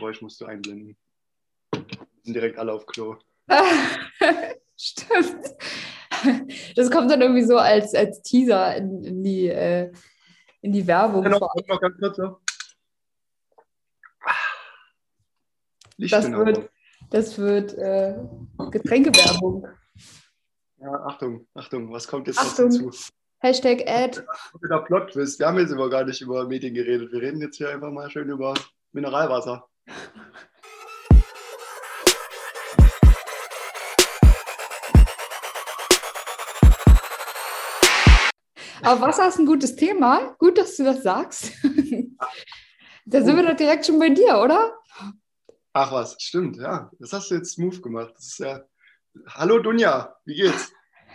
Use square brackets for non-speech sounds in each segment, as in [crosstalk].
Geräusch musst du einblenden. Wir sind direkt alle auf Klo. [laughs] Stimmt. Das kommt dann irgendwie so als, als Teaser in, in die, äh, in die Werbung. Ja, noch, noch ganz kurz, ja. Das wird, das wird äh, Getränkewerbung. Ja, Achtung, Achtung, was kommt jetzt Achtung. dazu? Hashtag Ad. Wir haben jetzt aber gar nicht über Medien geredet. Wir reden jetzt hier einfach mal schön über Mineralwasser. Aber Wasser ist ein gutes Thema. Gut, dass du das sagst. da sind wir doch direkt schon bei dir, oder? Ach was, stimmt, ja. Das hast du jetzt smooth gemacht. Das ist ja. Hallo Dunja, wie geht's?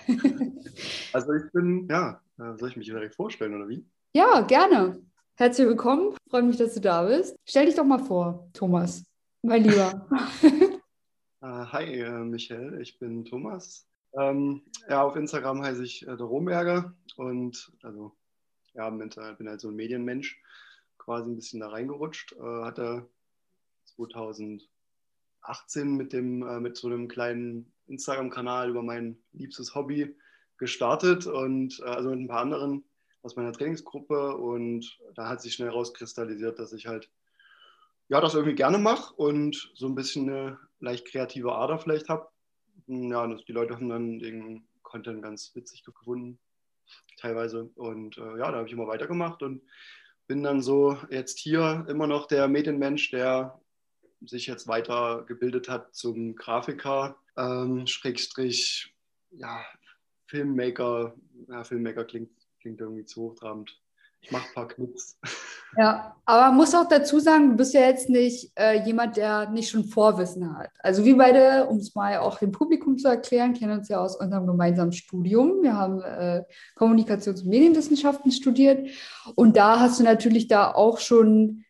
[laughs] also ich bin, ja, soll ich mich direkt vorstellen oder wie? Ja, gerne. Herzlich willkommen. Freue mich, dass du da bist. Stell dich doch mal vor, Thomas, mein Lieber. Uh, [laughs] hi, äh, Michael, ich bin Thomas. Ähm, ja, auf Instagram heiße ich äh, der Romberger und also ja, bin halt so ein Medienmensch, quasi ein bisschen da reingerutscht. Äh, hatte 2018 mit dem äh, mit so einem kleinen Instagram-Kanal über mein liebstes Hobby gestartet und äh, also mit ein paar anderen aus meiner Trainingsgruppe und da hat sich schnell rauskristallisiert, dass ich halt ja das irgendwie gerne mache und so ein bisschen eine leicht kreative Ader vielleicht habe. Ja, die Leute haben dann den Content ganz witzig gefunden, teilweise. Und äh, ja, da habe ich immer weitergemacht und bin dann so jetzt hier immer noch der Medienmensch, der sich jetzt weitergebildet hat zum Grafiker, ähm, Schrägstrich, ja, Filmmaker. Ja, Filmmaker klingt, klingt irgendwie zu hochtrabend. Ich mache ein paar Knips. [laughs] Ja, aber muss auch dazu sagen, du bist ja jetzt nicht äh, jemand, der nicht schon Vorwissen hat. Also wir beide, um es mal auch dem Publikum zu erklären, kennen uns ja aus unserem gemeinsamen Studium. Wir haben äh, Kommunikations- und Medienwissenschaften studiert und da hast du natürlich da auch schon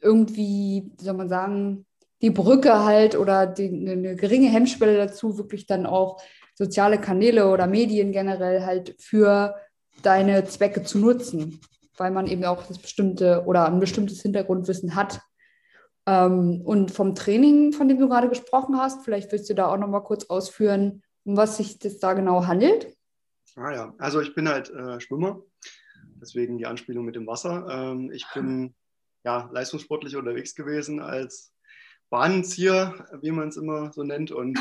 irgendwie, wie soll man sagen, die Brücke halt oder die, eine geringe Hemmschwelle dazu, wirklich dann auch soziale Kanäle oder Medien generell halt für deine Zwecke zu nutzen, weil man eben auch das bestimmte oder ein bestimmtes Hintergrundwissen hat. Ähm, und vom Training, von dem du gerade gesprochen hast, vielleicht willst du da auch noch mal kurz ausführen, um was sich das da genau handelt. Ah ja, also ich bin halt äh, Schwimmer, deswegen die Anspielung mit dem Wasser. Ähm, ich bin ja leistungssportlich unterwegs gewesen als Bahnenzieher, wie man es immer so nennt, und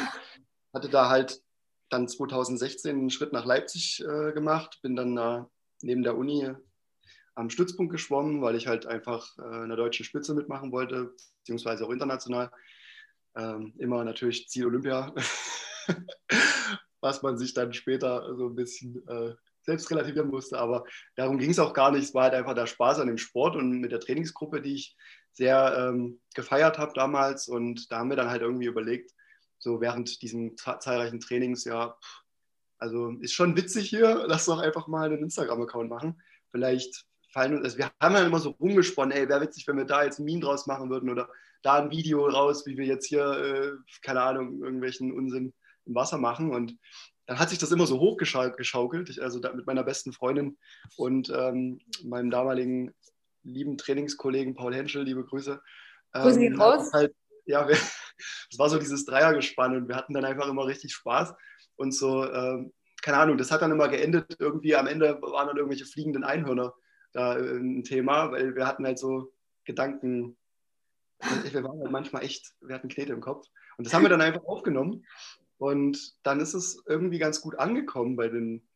hatte da halt dann 2016 einen Schritt nach Leipzig äh, gemacht, bin dann äh, neben der Uni am Stützpunkt geschwommen, weil ich halt einfach äh, eine deutsche Spitze mitmachen wollte, beziehungsweise auch international. Ähm, immer natürlich Ziel Olympia, [laughs] was man sich dann später so ein bisschen äh, selbst relativieren musste. Aber darum ging es auch gar nicht. Es war halt einfach der Spaß an dem Sport und mit der Trainingsgruppe, die ich sehr ähm, gefeiert habe damals. Und da haben wir dann halt irgendwie überlegt, so während diesen zahlreichen Trainings, ja, also ist schon witzig hier, [laughs] lass doch einfach mal einen Instagram-Account machen. Vielleicht fallen uns, also wir haben ja immer so rumgesponnen, ey, wäre witzig, wenn wir da jetzt ein Meme draus machen würden oder da ein Video raus, wie wir jetzt hier, äh, keine Ahnung, irgendwelchen Unsinn im Wasser machen. Und dann hat sich das immer so hochgeschaukelt, ich, also mit meiner besten Freundin und ähm, meinem damaligen lieben Trainingskollegen Paul Henschel, liebe Grüße. Grüße ähm, raus. Halt, ja, [laughs] es war so dieses Dreiergespann und wir hatten dann einfach immer richtig Spaß. Und so, ähm, keine Ahnung, das hat dann immer geendet, irgendwie am Ende waren dann irgendwelche fliegenden Einhörner da äh, ein Thema, weil wir hatten halt so Gedanken, wir waren halt manchmal echt, wir hatten Knete im Kopf. Und das haben wir dann einfach aufgenommen. Und dann ist es irgendwie ganz gut angekommen bei, den,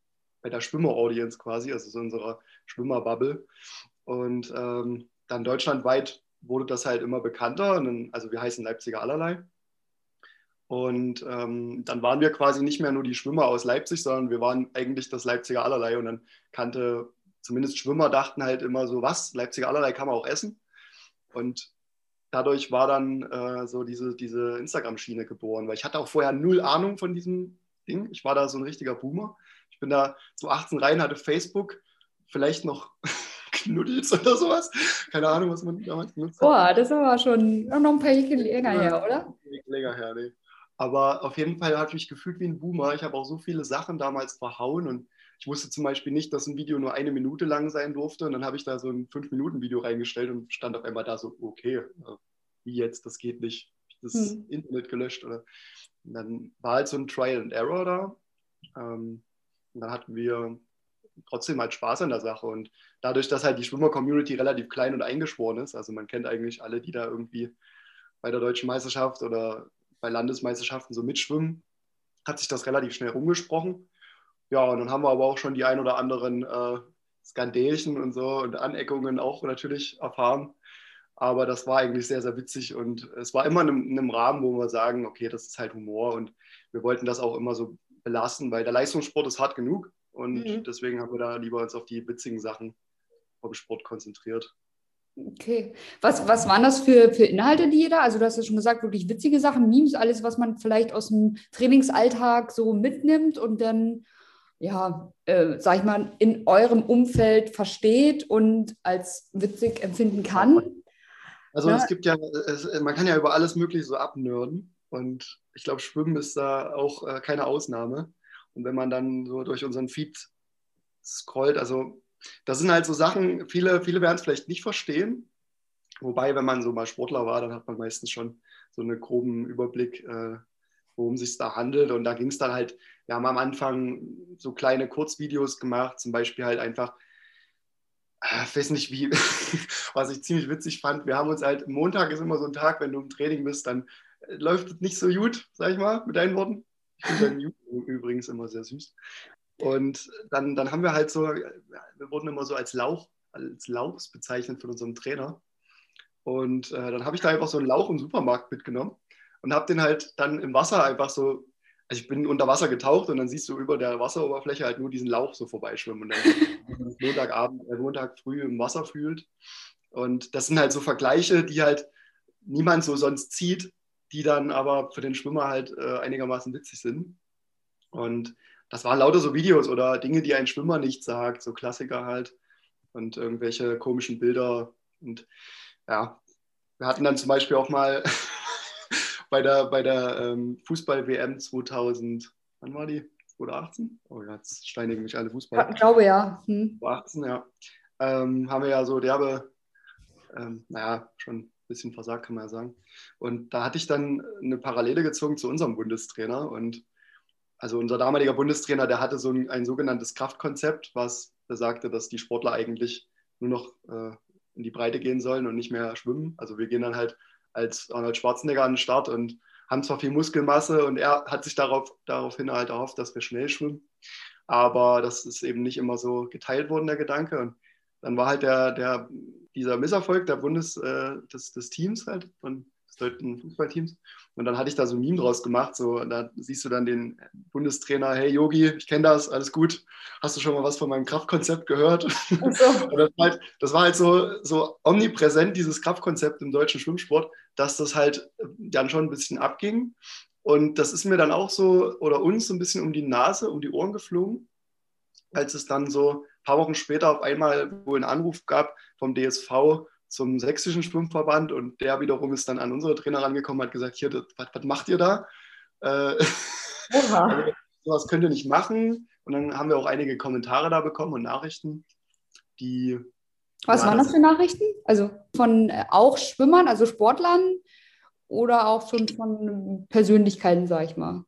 bei der Schwimmer-Audience quasi, also so unserer Schwimmerbubble. Und ähm, dann deutschlandweit wurde das halt immer bekannter. Dann, also wir heißen Leipziger allerlei. Und ähm, dann waren wir quasi nicht mehr nur die Schwimmer aus Leipzig, sondern wir waren eigentlich das Leipziger allerlei. Und dann kannte zumindest Schwimmer dachten halt immer so, was, Leipziger allerlei kann man auch essen. Und dadurch war dann äh, so diese, diese Instagram-Schiene geboren, weil ich hatte auch vorher null Ahnung von diesem Ding. Ich war da so ein richtiger Boomer. Ich bin da so 18 rein, hatte Facebook, vielleicht noch Knuddels oder sowas. Keine Ahnung, was man damals genutzt hat. Boah, das war schon noch ein paar Jährchen länger her, oder? Länger her, nee. Aber auf jeden Fall hat mich gefühlt wie ein Boomer. Ich habe auch so viele Sachen damals verhauen und ich wusste zum Beispiel nicht, dass ein Video nur eine Minute lang sein durfte. Und dann habe ich da so ein 5-Minuten-Video reingestellt und stand auf einmal da so, okay, äh, wie jetzt, das geht nicht, das hm. Internet gelöscht oder. Und dann war halt so ein Trial and Error da. Ähm, und dann hatten wir trotzdem halt Spaß an der Sache. Und dadurch, dass halt die Schwimmer-Community relativ klein und eingeschworen ist, also man kennt eigentlich alle, die da irgendwie bei der deutschen Meisterschaft oder bei Landesmeisterschaften so mitschwimmen, hat sich das relativ schnell rumgesprochen. Ja, und dann haben wir aber auch schon die ein oder anderen äh, Skandälchen und so und Aneckungen auch natürlich erfahren. Aber das war eigentlich sehr, sehr witzig und es war immer in einem, in einem, Rahmen, wo wir sagen, okay, das ist halt Humor und wir wollten das auch immer so belassen, weil der Leistungssport ist hart genug und mhm. deswegen haben wir da lieber uns auf die witzigen Sachen vom Sport konzentriert. Okay. Was, was waren das für, für Inhalte, die jeder? Also, du hast ja schon gesagt, wirklich witzige Sachen, Memes, alles, was man vielleicht aus dem Trainingsalltag so mitnimmt und dann, ja, äh, sag ich mal, in eurem Umfeld versteht und als witzig empfinden kann. Also, ja. es gibt ja, es, man kann ja über alles Mögliche so abnörden und ich glaube, Schwimmen ist da auch äh, keine Ausnahme. Und wenn man dann so durch unseren Feed scrollt, also das sind halt so Sachen, viele, viele werden es vielleicht nicht verstehen. Wobei, wenn man so mal Sportler war, dann hat man meistens schon so einen groben Überblick, äh, worum es sich da handelt. Und da ging es dann halt, wir haben am Anfang so kleine Kurzvideos gemacht, zum Beispiel halt einfach, äh, ich weiß nicht wie, [laughs] was ich ziemlich witzig fand. Wir haben uns halt, Montag ist immer so ein Tag, wenn du im Training bist, dann äh, läuft es nicht so gut, sag ich mal, mit deinen Worten. Ich finde deinen übrigens immer sehr süß. Und dann, dann haben wir halt so, wir wurden immer so als Lauch, als Lauchs bezeichnet von unserem Trainer. Und äh, dann habe ich da einfach so einen Lauch im Supermarkt mitgenommen und habe den halt dann im Wasser einfach so, also ich bin unter Wasser getaucht und dann siehst du über der Wasseroberfläche halt nur diesen Lauch so vorbeischwimmen und dann Montagabend, äh, Montag früh im Wasser fühlt. Und das sind halt so Vergleiche, die halt niemand so sonst zieht, die dann aber für den Schwimmer halt äh, einigermaßen witzig sind. Und das waren lauter so Videos oder Dinge, die ein Schwimmer nicht sagt, so Klassiker halt und irgendwelche komischen Bilder. Und ja, wir hatten dann zum Beispiel auch mal [laughs] bei der, bei der ähm, Fußball-WM 2000, wann war die? 2018? Oh ja, jetzt steinigen mich alle Fußball. Ich glaube ja. Hm. 2018, ja. Ähm, haben wir ja so derbe, ähm, naja, schon bisschen versagt, kann man ja sagen. Und da hatte ich dann eine Parallele gezogen zu unserem Bundestrainer und also unser damaliger Bundestrainer, der hatte so ein, ein sogenanntes Kraftkonzept, was besagte, dass die Sportler eigentlich nur noch äh, in die Breite gehen sollen und nicht mehr schwimmen. Also wir gehen dann halt als Arnold Schwarzenegger an den Start und haben zwar viel Muskelmasse und er hat sich darauf, daraufhin halt erhofft, dass wir schnell schwimmen. Aber das ist eben nicht immer so geteilt worden, der Gedanke. Und dann war halt der, der, dieser Misserfolg der Bundes, äh, des, des Teams halt von deutschen Fußballteams. Und dann hatte ich da so ein Meme draus gemacht. So, da siehst du dann den Bundestrainer, hey Yogi, ich kenne das, alles gut. Hast du schon mal was von meinem Kraftkonzept gehört? So. [laughs] das, war halt, das, war halt, so, so omnipräsent, dieses Kraftkonzept im deutschen Schwimmsport, dass das halt dann schon ein bisschen abging. Und das ist mir dann auch so, oder uns so ein bisschen um die Nase, um die Ohren geflogen, als es dann so paar Wochen später auf einmal wohl einen Anruf gab vom DSV, zum sächsischen Schwimmverband und der wiederum ist dann an unsere Trainer rangekommen und hat gesagt, hier, das, was, was, macht ihr da? Äh, [laughs] also, sowas könnt ihr nicht machen. Und dann haben wir auch einige Kommentare da bekommen und Nachrichten, die... Was waren das für Nachrichten? Also von äh, auch Schwimmern, also Sportlern oder auch schon von Persönlichkeiten, sag ich mal?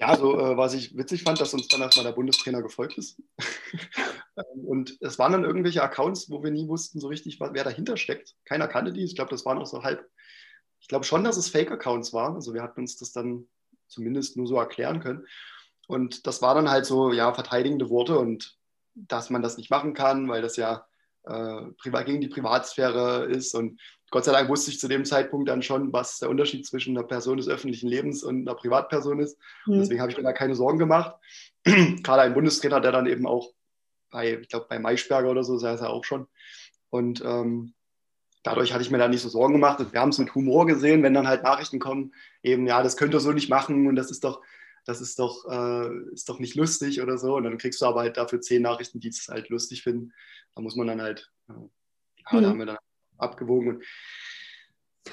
Ja, also äh, was ich witzig fand, dass uns dann erstmal der Bundestrainer gefolgt ist. [laughs] Ähm, und es waren dann irgendwelche Accounts, wo wir nie wussten so richtig, wer dahinter steckt. Keiner kannte die. Ich glaube, das waren auch so halb. Ich glaube schon, dass es Fake-Accounts waren. Also wir hatten uns das dann zumindest nur so erklären können. Und das war dann halt so, ja, verteidigende Worte und dass man das nicht machen kann, weil das ja äh, gegen die Privatsphäre ist. Und Gott sei Dank wusste ich zu dem Zeitpunkt dann schon, was der Unterschied zwischen einer Person des öffentlichen Lebens und einer Privatperson ist. Mhm. Deswegen habe ich mir da keine Sorgen gemacht. [clears throat] Gerade ein Bundestrainer, der dann eben auch bei, ich glaube, bei Maischberger oder so saß er auch schon. Und ähm, dadurch hatte ich mir da nicht so Sorgen gemacht. Wir haben es mit Humor gesehen, wenn dann halt Nachrichten kommen, eben, ja, das könnt ihr so nicht machen und das ist doch, das ist doch, äh, ist doch nicht lustig oder so. Und dann kriegst du aber halt dafür zehn Nachrichten, die es halt lustig finden. Da muss man dann halt, äh, ja, mhm. da haben wir dann abgewogen. Und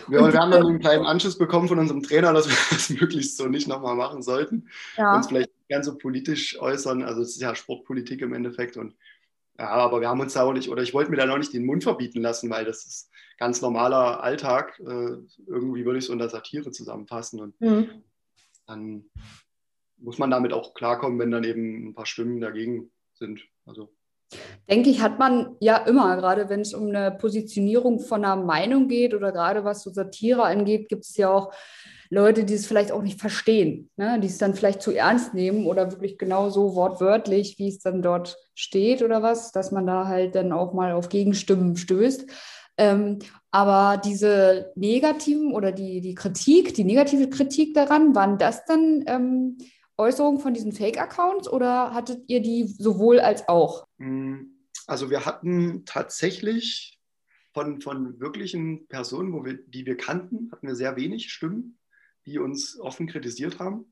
wir, wir, haben dann einen kleinen Anschluss bekommen von unserem Trainer, dass wir [laughs] das möglichst so nicht nochmal machen sollten. Ja. Uns vielleicht gern so politisch äußern. Also es ist ja Sportpolitik im Endeffekt. Und Ja, aber wir haben uns da auch nicht, oder ich wollte mir da noch nicht den Mund verbieten lassen, weil das ist ganz normaler Alltag. Äh, irgendwie würde ich es unter Satire zusammenfassen. Und mhm. dann muss man damit auch klarkommen, wenn dann eben ein paar Stimmen dagegen sind. Also Denke ich, hat man ja immer, gerade wenn es um eine Positionierung von einer Meinung geht oder gerade was so Satire angeht, gibt es ja auch Leute, die es vielleicht auch nicht verstehen, ne? die es dann vielleicht zu ernst nehmen oder wirklich genau so wortwörtlich, wie es dann dort steht oder was, dass man da halt dann auch mal auf Gegenstimmen stößt. Ähm, aber diese negativen oder die, die Kritik, die negative Kritik daran, waren das dann ähm, Äußerungen von diesen Fake-Accounts oder hattet ihr die sowohl als auch? Hm, also wir hatten tatsächlich von, von wirklichen Personen, wo wir, die wir kannten, hatten wir sehr wenig Stimmen, die uns offen kritisiert haben.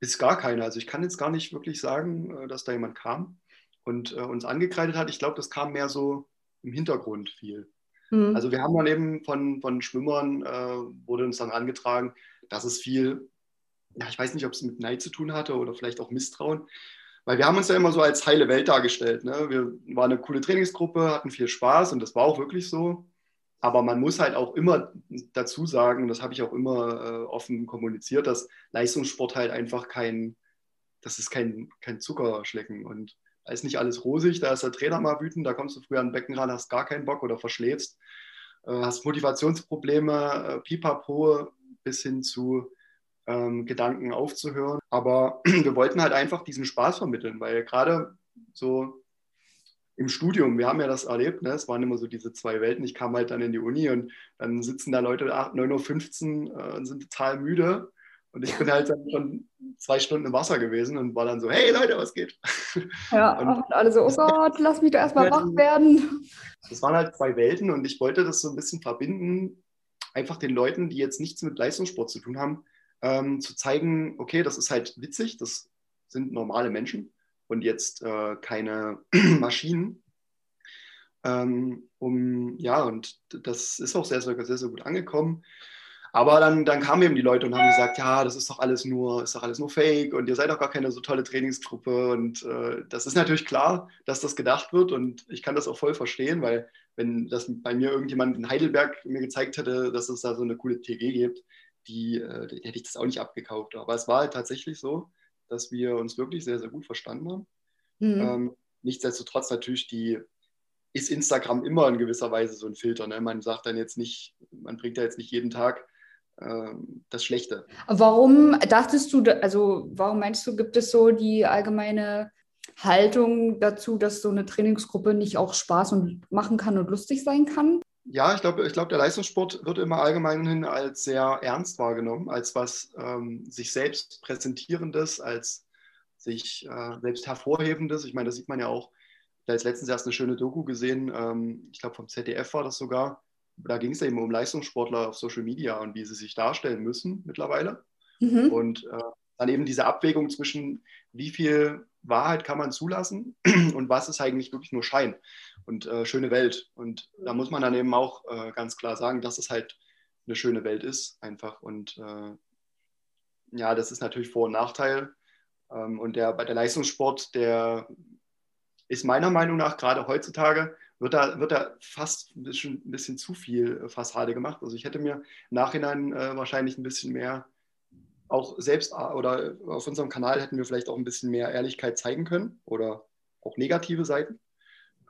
Ist gar keine. Also ich kann jetzt gar nicht wirklich sagen, äh, dass da jemand kam und äh, uns angekreidet hat. Ich glaube, das kam mehr so im Hintergrund viel. Mhm. Also wir haben dann eben von, von Schwimmern, äh, wurde uns dann angetragen, dass es viel ja, ich weiß nicht, ob es mit Neid zu tun hatte oder vielleicht auch Misstrauen. Weil wir haben uns ja immer so als heile Welt dargestellt. Ne? Wir waren eine coole Trainingsgruppe, hatten viel Spaß und das war auch wirklich so. Aber man muss halt auch immer dazu sagen, und das habe ich auch immer äh, offen kommuniziert, dass Leistungssport halt einfach kein, das ist kein, kein Zuckerschlecken. Und da ist nicht alles rosig, da ist der Trainer mal wütend, da kommst du früher an den Becken ran, hast gar keinen Bock oder verschläfst, äh, hast Motivationsprobleme, äh, pipapo, bis hin zu ähm, Gedanken aufzuhören. Aber [clears throat] wir wollten halt einfach diesen Spaß vermitteln, weil gerade so im Studium, wir haben ja das erlebt, ne? es waren immer so diese zwei Welten. Ich kam halt dann in die Uni und dann sitzen da Leute 9.15 Uhr äh, und sind total müde. Und ich bin halt dann schon zwei Stunden im Wasser gewesen und war dann so, hey Leute, was geht? Ja, [laughs] und, und alle so, oh Gott, lass mich doch erstmal wach werden. Das waren halt zwei Welten und ich wollte das so ein bisschen verbinden, einfach den Leuten, die jetzt nichts mit Leistungssport zu tun haben, ähm, zu zeigen, okay, das ist halt witzig, das sind normale Menschen und jetzt äh, keine [clears throat] Maschinen. Ähm, um, ja, und das ist auch sehr, sehr, sehr, sehr gut angekommen. Aber dann, dann kamen eben die Leute und haben gesagt, ja, das ist doch alles nur, ist doch alles nur Fake und ihr seid doch gar keine so tolle Trainingsgruppe. Und äh, das ist natürlich klar, dass das gedacht wird und ich kann das auch voll verstehen, weil wenn das bei mir irgendjemand in Heidelberg mir gezeigt hätte, dass es da so eine coole TG gibt, die, äh, die hätte ich das auch nicht abgekauft. Aber es war halt tatsächlich so, dass wir uns wirklich sehr, sehr gut verstanden haben. Mhm. Ähm, nichtsdestotrotz natürlich die, ist Instagram immer in gewisser Weise so ein Filter. Ne? Man sagt dann jetzt nicht, man bringt da jetzt nicht jeden Tag ähm, das Schlechte. Warum dachtest du, also warum meinst du, gibt es so die allgemeine Haltung dazu, dass so eine Trainingsgruppe nicht auch Spaß und machen kann und lustig sein kann? Ja, ich glaube, ich glaub, der Leistungssport wird immer allgemein als sehr ernst wahrgenommen, als was ähm, sich selbst präsentierendes, als sich äh, selbst hervorhebendes. Ich meine, das sieht man ja auch. Ich habe jetzt letztens erst eine schöne Doku gesehen, ähm, ich glaube vom ZDF war das sogar. Da ging es eben um Leistungssportler auf Social Media und wie sie sich darstellen müssen mittlerweile. Mhm. Und äh, dann eben diese Abwägung zwischen, wie viel Wahrheit kann man zulassen [clears throat] und was ist eigentlich wirklich nur Schein und äh, schöne Welt. Und da muss man dann eben auch äh, ganz klar sagen, dass es halt eine schöne Welt ist, einfach. Und äh, ja, das ist natürlich Vor- und Nachteil. Ähm, und der, bei der Leistungssport, der ist meiner Meinung nach gerade heutzutage, wird da, wird da fast ein bisschen, ein bisschen zu viel Fassade gemacht. Also ich hätte mir im Nachhinein äh, wahrscheinlich ein bisschen mehr auch selbst oder auf unserem Kanal hätten wir vielleicht auch ein bisschen mehr Ehrlichkeit zeigen können oder auch negative Seiten.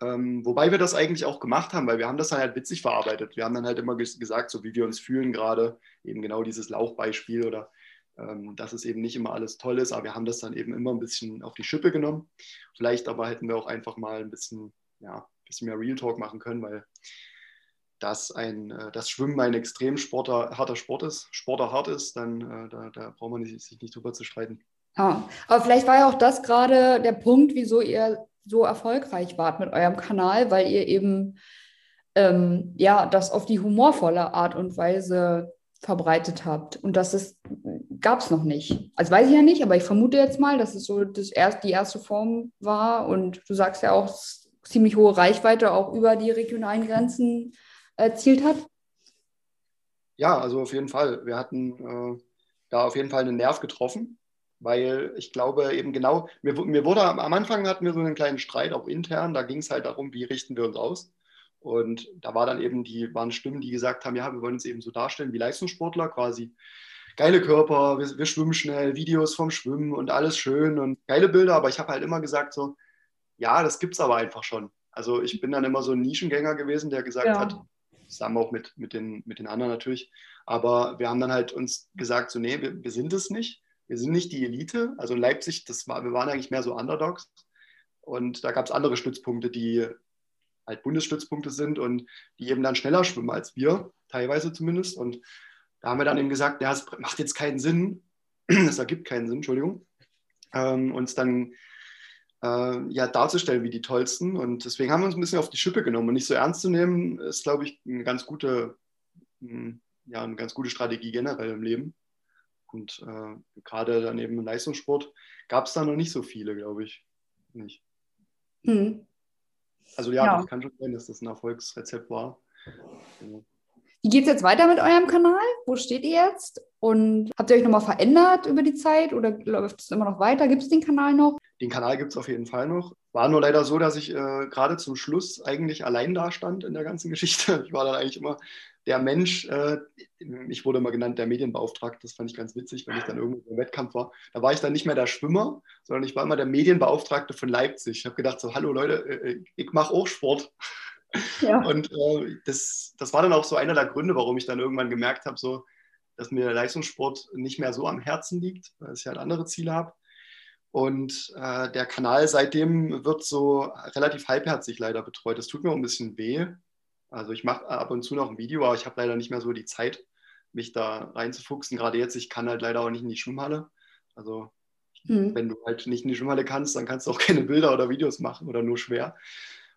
Ähm, wobei wir das eigentlich auch gemacht haben, weil wir haben das dann halt witzig verarbeitet. Wir haben dann halt immer gesagt, so wie wir uns fühlen gerade, eben genau dieses Lauchbeispiel oder ähm, dass es eben nicht immer alles toll ist, aber wir haben das dann eben immer ein bisschen auf die Schippe genommen. Vielleicht aber hätten wir auch einfach mal ein bisschen, ja, ein bisschen mehr Real Talk machen können, weil dass ein, äh, das Schwimmen ein extrem sporter, harter Sport ist, Sporter hart ist, dann äh, da, da braucht man sich nicht drüber zu streiten. Ja, aber vielleicht war ja auch das gerade der Punkt, wieso ihr so erfolgreich wart mit eurem Kanal, weil ihr eben ähm, ja das auf die humorvolle Art und Weise verbreitet habt. Und das gab es noch nicht. Also weiß ich ja nicht, aber ich vermute jetzt mal, dass es so das erst, die erste Form war. Und du sagst ja auch, ziemlich hohe Reichweite auch über die regionalen Grenzen erzielt hat? Ja, also auf jeden Fall. Wir hatten äh, da auf jeden Fall einen Nerv getroffen. weil ich glaube eben genau, mir, mir wurde am Anfang hatten wir so einen kleinen Streit, auch intern, da ging es halt darum, wie richten wir uns aus. Und da war dann eben die, waren Stimmen, die gesagt haben, ja, wir wollen uns eben so darstellen wie Leistungssportler, quasi geile Körper, wir, wir schwimmen schnell, Videos vom Schwimmen und alles schön und geile Bilder, aber ich habe halt immer gesagt so, ja, das gibt es aber einfach schon. Also ich bin dann immer so ein Nischengänger gewesen, der gesagt ja. hat, zusammen auch mit, mit, den, mit den anderen natürlich, aber wir haben dann halt uns gesagt, so nee, wir, wir sind es nicht, wir sind nicht die Elite. Also in Leipzig, das war, wir waren eigentlich mehr so Underdogs. Und da gab es andere Stützpunkte, die halt Bundesstützpunkte sind und die eben dann schneller schwimmen als wir, teilweise zumindest. Und da haben wir dann eben gesagt, ja, es macht jetzt keinen Sinn, [clears throat] es ergibt keinen Sinn, Entschuldigung, ähm, uns dann äh, ja, darzustellen wie die Tollsten. Und deswegen haben wir uns ein bisschen auf die Schippe genommen. Und nicht so ernst zu nehmen, ist, glaube ich, eine ganz gute, hm, ja, eine ganz gute Strategie generell im Leben. Und äh, gerade dann eben im Leistungssport gab es da noch nicht so viele, glaube ich. Nicht. Hm. Also ja, ja, das kann schon sein, dass das ein Erfolgsrezept war. Wie geht es jetzt weiter mit eurem Kanal? Wo steht ihr jetzt? Und habt ihr euch nochmal verändert über die Zeit oder läuft es immer noch weiter? Gibt es den Kanal noch? Den Kanal gibt es auf jeden Fall noch. War nur leider so, dass ich äh, gerade zum Schluss eigentlich allein da stand in der ganzen [laughs] Geschichte. Ich war dann eigentlich immer der Mensch, äh, ich wurde immer genannt der Medienbeauftragte, das fand ich ganz witzig, wenn ich dann irgendwo im Wettkampf war. Da war ich dann nicht mehr der Schwimmer, sondern ich war immer der Medienbeauftragte von Leipzig. Ich habe gedacht so, hallo Leute, äh, äh ich mache auch Sport. Ja. [laughs] Und äh, das, das war dann auch so einer der Gründe, warum ich dann irgendwann gemerkt habe, so, dass mir der Leistungssport nicht mehr so am Herzen liegt, weil ich halt andere Ziele habe. Und äh, der Kanal seitdem wird so relativ halbherzig leider betreut. Das tut mir auch ein bisschen weh. Also ich mache ab und zu noch ein Video, aber ich habe leider nicht mehr so die Zeit, mich da reinzufuchsen. Gerade jetzt, ich kann halt leider auch nicht in die Schwimmhalle. Also hm. wenn du halt nicht in die Schwimmhalle kannst, dann kannst du auch [laughs] keine Bilder oder Videos machen oder nur schwer.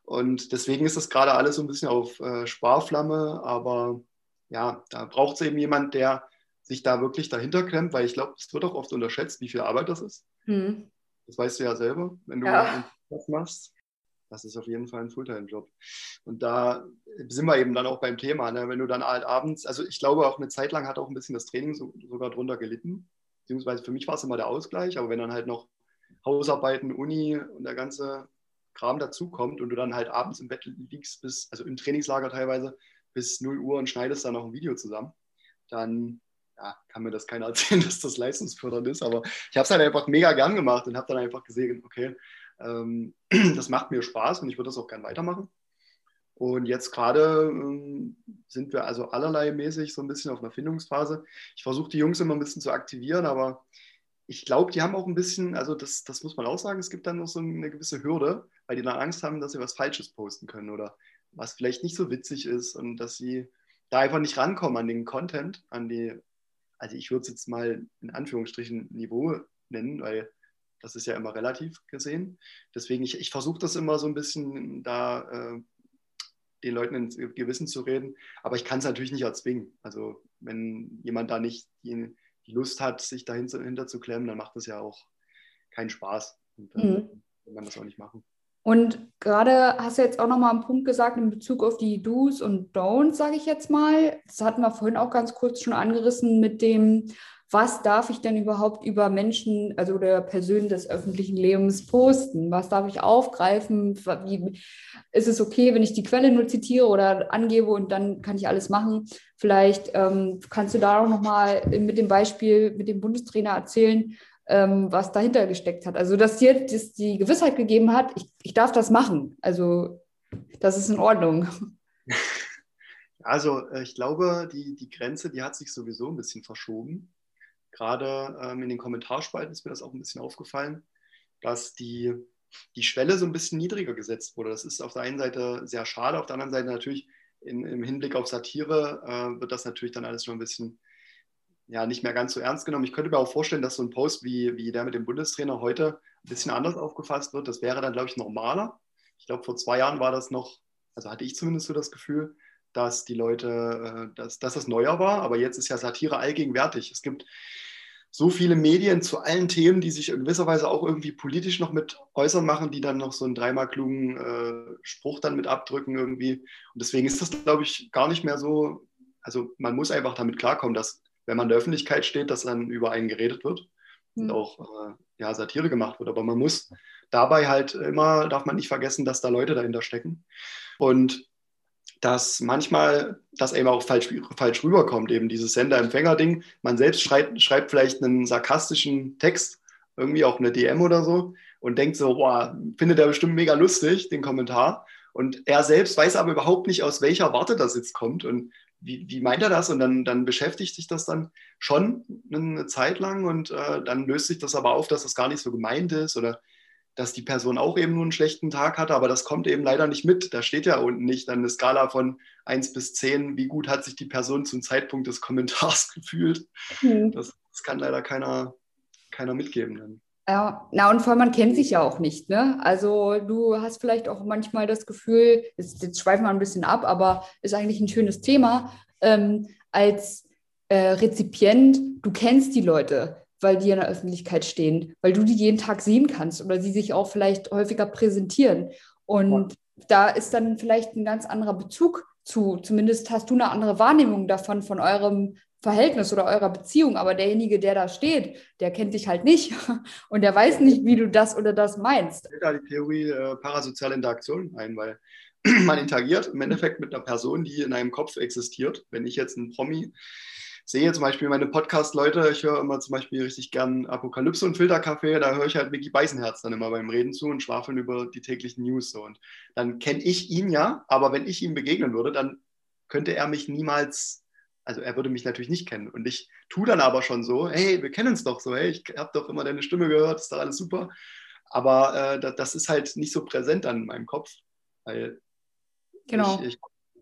Und deswegen ist das gerade alles so ein bisschen auf äh, Sparflamme, aber ja, da braucht es eben jemand, der sich da wirklich dahinter klemmt, weil ich glaube, es wird auch oft unterschätzt, wie viel Arbeit das ist. Mhm. Das weißt du ja selber, wenn du ja. das machst. Das ist auf jeden Fall ein Fulltime-Job. Und da sind wir eben dann auch beim Thema, ne? wenn du dann halt abends, also ich glaube auch eine Zeit lang hat auch ein bisschen das Training so, sogar drunter gelitten. Beziehungsweise für mich war es immer der Ausgleich, aber wenn dann halt noch Hausarbeiten, Uni und der ganze Kram dazukommt und du dann halt abends im Bett liegst, bis, also im Trainingslager teilweise, bis 0 Uhr und schneidest dann noch ein Video zusammen, dann ja, kann mir das keiner [laughs] erzählen, dass das leistungsfördernd ist. Aber ich habe es halt einfach mega gern gemacht und habe dann einfach gesehen, okay, ähm, [clears throat] das macht mir Spaß und ich würde das auch gern weitermachen. Und jetzt gerade ähm, sind wir also allerlei mäßig so ein bisschen auf einer Findungsphase. Ich versuche die Jungs immer ein bisschen zu aktivieren, aber ich glaube, die haben auch ein bisschen, also das, das muss man auch sagen, es gibt dann noch so eine gewisse Hürde, weil die dann Angst haben, dass sie was Falsches posten können oder was vielleicht nicht so witzig ist und dass sie da einfach nicht rankommen an den Content, an die, also ich würde es jetzt mal in Anführungsstrichen Niveau nennen, weil das ist ja immer relativ gesehen. Deswegen, ich, ich versuche das immer so ein bisschen da äh, den Leuten ins Gewissen zu reden, aber ich kann es natürlich nicht erzwingen. Also wenn jemand da nicht die, die Lust hat, sich dahinter zu klemmen, dann macht das ja auch keinen Spaß. Und dann mhm. kann man das auch nicht machen. Und gerade hast du jetzt auch nochmal einen Punkt gesagt in Bezug auf die Do's und Don'ts, sage ich jetzt mal. Das hatten wir vorhin auch ganz kurz schon angerissen mit dem, was darf ich denn überhaupt über Menschen, also oder Personen des öffentlichen Lebens posten? Was darf ich aufgreifen? Wie, ist es okay, wenn ich die Quelle nur zitiere oder angebe und dann kann ich alles machen? Vielleicht ähm, kannst du da auch nochmal mit dem Beispiel mit dem Bundestrainer erzählen, ähm, was dahinter gesteckt hat. Also, dass dir das die Gewissheit gegeben hat, ich, ich darf das machen. Also, das ist in Ordnung. [laughs] Also, äh, ich glaube, die, die Grenze, die hat sich sowieso ein bisschen verschoben. Gerade ähm, in den Kommentarspalten ist mir das auch ein bisschen aufgefallen, dass die, die Schwelle so ein bisschen niedriger gesetzt wurde. Das ist auf der einen Seite sehr schade, auf der anderen Seite natürlich in, im Hinblick auf Satire äh, wird das natürlich dann alles schon ein bisschen ja, nicht mehr ganz so ernst genommen. Ich könnte mir auch vorstellen, dass so ein Post wie, wie der mit dem Bundestrainer heute ein bisschen anders aufgefasst wird. Das wäre dann, glaube ich, normaler. Ich glaube, vor zwei Jahren war das noch, also hatte ich zumindest so das Gefühl, dass die Leute, äh, dass, dass das neuer war. Aber jetzt ist ja Satire allgegenwärtig. Es gibt so viele Medien zu allen Themen, die sich in gewisser Weise auch irgendwie politisch noch mit äußern machen, die dann noch so einen dreimal klugen äh, Spruch dann mit abdrücken irgendwie. Und deswegen ist das, glaube ich, gar nicht mehr so. Also man muss einfach damit klarkommen, dass wenn man in der Öffentlichkeit steht, dass dann über einen geredet wird. und auch äh, ja, Satire gemacht wird. Aber man muss dabei halt immer, darf man nicht vergessen, dass da Leute dahinter stecken. Und dass manchmal das eben auch falsch, falsch rüberkommt, eben dieses Sender-Empfänger-Ding. Man selbst schreibt, schreibt vielleicht einen sarkastischen Text, irgendwie auch eine DM oder so, und denkt so, boah, findet er bestimmt mega lustig, den Kommentar. Und er selbst weiß aber überhaupt nicht, aus welcher Warte das jetzt kommt und wie, wie meint er das? Und dann, dann beschäftigt sich das dann schon eine Zeit lang und äh, dann löst sich das aber auf, dass das gar nicht so gemeint ist oder dass die Person auch eben nur einen schlechten Tag hatte, aber das kommt eben leider nicht mit. Da steht ja unten nicht dann eine Skala von 1 bis 10, wie gut hat sich die Person zum Zeitpunkt des Kommentars [laughs] gefühlt. Mhm. Das, das, kann leider keiner, keiner mitgeben. Dann. Ja, na und vor allem, man kennt sich ja auch nicht. Ne? Also du hast vielleicht auch manchmal das Gefühl, jetzt, jetzt schweifen wir ein bisschen ab, aber ist eigentlich ein schönes Thema, ähm, als äh, Rezipient, du kennst die Leute weil die in der Öffentlichkeit stehen, weil du die jeden Tag sehen kannst oder sie sich auch vielleicht häufiger präsentieren. Und ja. da ist dann vielleicht ein ganz anderer Bezug zu. Zumindest hast du eine andere Wahrnehmung davon, von eurem Verhältnis oder eurer Beziehung. Aber derjenige, der da steht, der kennt dich halt nicht [laughs] und der weiß nicht, wie du das oder das meinst. Da die Theorie äh, parasoziale Interaktion ein, weil [clears throat] man interagiert im Endeffekt mit einer Person, die in einem Kopf existiert. Wenn ich jetzt einen Promi sehe zum Beispiel meine Podcast-Leute, ich höre immer zum Beispiel richtig gern Apokalypse und Filterkaffee, da höre ich halt Mickey Beißenherz dann immer beim Reden zu und schwafeln über die täglichen News so. Und dann kenne ich ihn ja, aber wenn ich ihm begegnen würde, dann könnte er mich niemals, also er würde mich natürlich nicht kennen. Und ich tue dann aber schon so, hey, wir kennen uns doch so, hey, ich habe doch immer deine Stimme gehört, ist doch alles super. Aber äh, das ist halt nicht so präsent dann in meinem Kopf, weil genau. ich, ich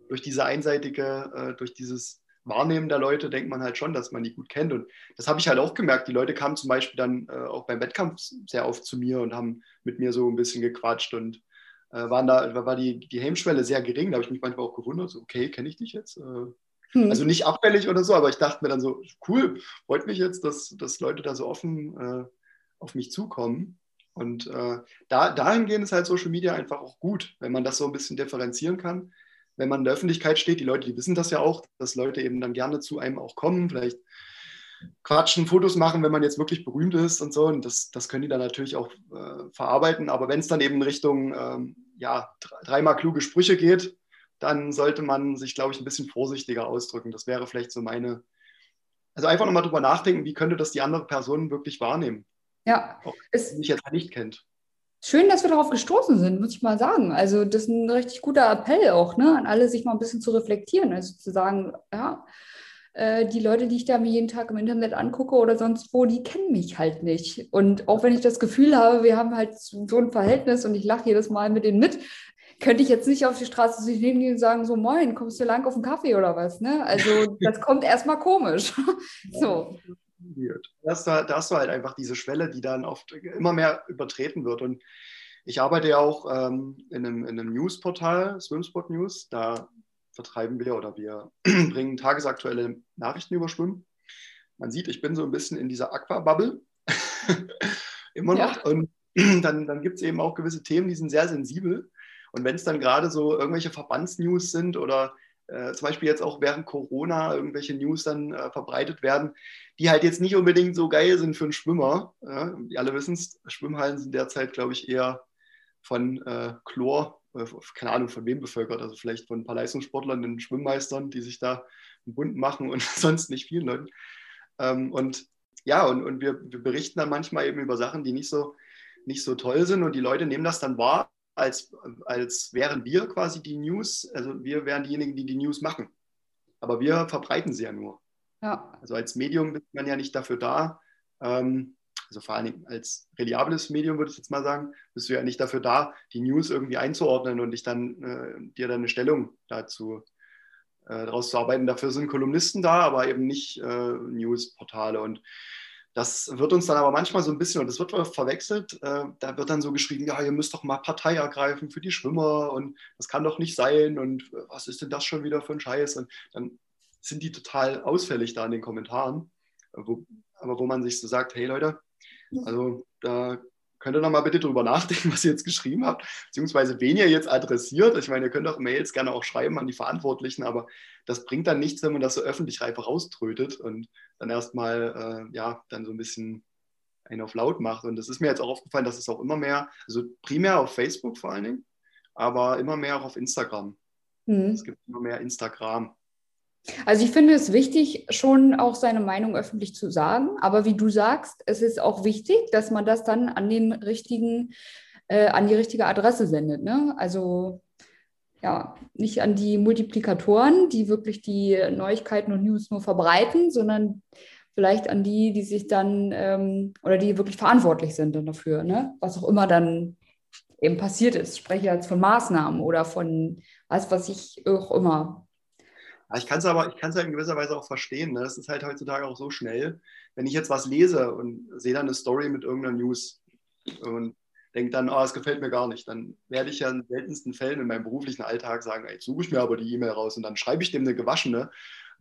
durch diese einseitige, äh, durch dieses Wahrnehmen der Leute denkt man halt schon, dass man die gut kennt. Und das habe ich halt auch gemerkt. Die Leute kamen zum Beispiel dann äh, auch beim Wettkampf sehr oft zu mir und haben mit mir so ein bisschen gequatscht und äh, waren da, war die, die Hemmschwelle sehr gering. Da habe ich mich manchmal auch gewundert, so, okay, kenne ich dich jetzt? Hm. Also nicht abfällig oder so, aber ich dachte mir dann so, cool, freut mich jetzt, dass, dass Leute da so offen äh, auf mich zukommen. Und äh, da, dahingehend ist halt Social Media einfach auch gut, wenn man das so ein bisschen differenzieren kann wenn man in der Öffentlichkeit steht, die Leute, die wissen das ja auch, dass Leute eben dann gerne zu einem auch kommen, vielleicht quatschen, Fotos machen, wenn man jetzt wirklich berühmt ist und so. Und das, das können die dann natürlich auch äh, verarbeiten. Aber wenn es dann eben in Richtung ähm, ja, dreimal kluge Sprüche geht, dann sollte man sich, glaube ich, ein bisschen vorsichtiger ausdrücken. Das wäre vielleicht so meine. Also einfach nochmal drüber nachdenken, wie könnte das die andere Person wirklich wahrnehmen? Ja. Auch, wenn mich jetzt nicht kennt. Schön, dass wir darauf gestoßen sind, muss ich mal sagen. Also das ist ein richtig guter Appell auch, ne, an alle, sich mal ein bisschen zu reflektieren. Also zu sagen, ja, äh, die Leute, die ich da mir jeden Tag im Internet angucke oder sonst wo, die kennen mich halt nicht. Und auch wenn ich das Gefühl habe, wir haben halt so ein Verhältnis und ich lache jedes Mal mit denen mit, könnte ich jetzt nicht auf die Straße sich nehmen und sagen, so moin, kommst du lang auf einen Kaffee oder was? Ne? Also [laughs] das kommt erstmal komisch. so. Da hast, du, da hast du halt einfach diese Schwelle, die dann oft immer mehr übertreten wird. Und ich arbeite ja auch ähm, in einem, in einem Newsportal, Swimspot News. Da vertreiben wir oder wir [clears throat] bringen tagesaktuelle Nachrichten über Schwimmen. Man sieht, ich bin so ein bisschen in dieser Aquabubble. [laughs] immer noch. Ja. Und [clears throat] dann, dann gibt es eben auch gewisse Themen, die sind sehr sensibel. Und wenn es dann gerade so irgendwelche Verbandsnews sind oder äh, zum Beispiel jetzt auch während Corona irgendwelche News dann äh, verbreitet werden, die halt jetzt nicht unbedingt so geil sind für einen Schwimmer. Ja, alle wissen es, Schwimmhallen sind derzeit, glaube ich, eher von äh, Chlor, äh, keine Ahnung von wem bevölkert, also vielleicht von ein paar Leistungssportlern, den Schwimmmeistern, die sich da einen Bund machen und [laughs] sonst nicht vielen Leuten. Ähm, und ja, und, und wir, wir berichten dann manchmal eben über Sachen, die nicht so, nicht so toll sind und die Leute nehmen das dann wahr als, als wären wir quasi die News, also wir wären diejenigen, die die News machen. Aber wir verbreiten sie ja nur. Ja. Also als Medium ist man ja nicht dafür da, ähm, also vor allen Dingen als reliables Medium würde ich jetzt mal sagen, bist du ja nicht dafür da, die News irgendwie einzuordnen und dich dann, äh, dir dann eine Stellung dazu äh, daraus zu arbeiten. Dafür sind Kolumnisten da, aber eben nicht äh, Newsportale. Und das wird uns dann aber manchmal so ein bisschen, und das wird verwechselt, äh, da wird dann so geschrieben, ja, ihr müsst doch mal Partei ergreifen für die Schwimmer und das kann doch nicht sein und äh, was ist denn das schon wieder für ein Scheiß? Und dann sind die total ausfällig da in den Kommentaren, wo, aber wo man sich so sagt, hey Leute, also da könnt ihr noch mal bitte drüber nachdenken, [laughs] was ihr jetzt geschrieben habt, beziehungsweise wen ihr jetzt adressiert. Ich meine, ihr könnt auch Mails gerne auch schreiben an die Verantwortlichen, aber das bringt dann nichts, wenn man das so öffentlich einfach rauströtet und dann erstmal, äh, ja, dann so ein bisschen einen auf laut macht. Und das ist mir jetzt auch aufgefallen, dass es auch immer mehr, also primär auf Facebook vor allen Dingen, aber immer mehr auch auf Instagram. Mhm. Es gibt immer mehr Instagram. Also ich finde es wichtig, schon auch seine Meinung öffentlich zu sagen. Aber wie du sagst, es ist auch wichtig, dass man das dann an den richtigen, äh, an die richtige Adresse sendet. Ne? Also ja, nicht an die Multiplikatoren, die wirklich die Neuigkeiten und News nur verbreiten, sondern vielleicht an die, die sich dann ähm, oder die wirklich verantwortlich sind dann dafür, ne? was auch immer dann eben passiert ist. Ich spreche jetzt von Maßnahmen oder von was, was ich auch immer. Ich kann es aber, ich kann es halt in gewisser Weise auch verstehen. Ne? Das ist halt heutzutage auch so schnell. Wenn ich jetzt was lese und sehe dann eine Story mit irgendeiner News und denke dann, oh, es gefällt mir gar nicht, dann werde ich ja in seltensten Fällen in meinem beruflichen Alltag sagen, jetzt suche ich mir aber die E-Mail raus und dann schreibe ich dem eine gewaschene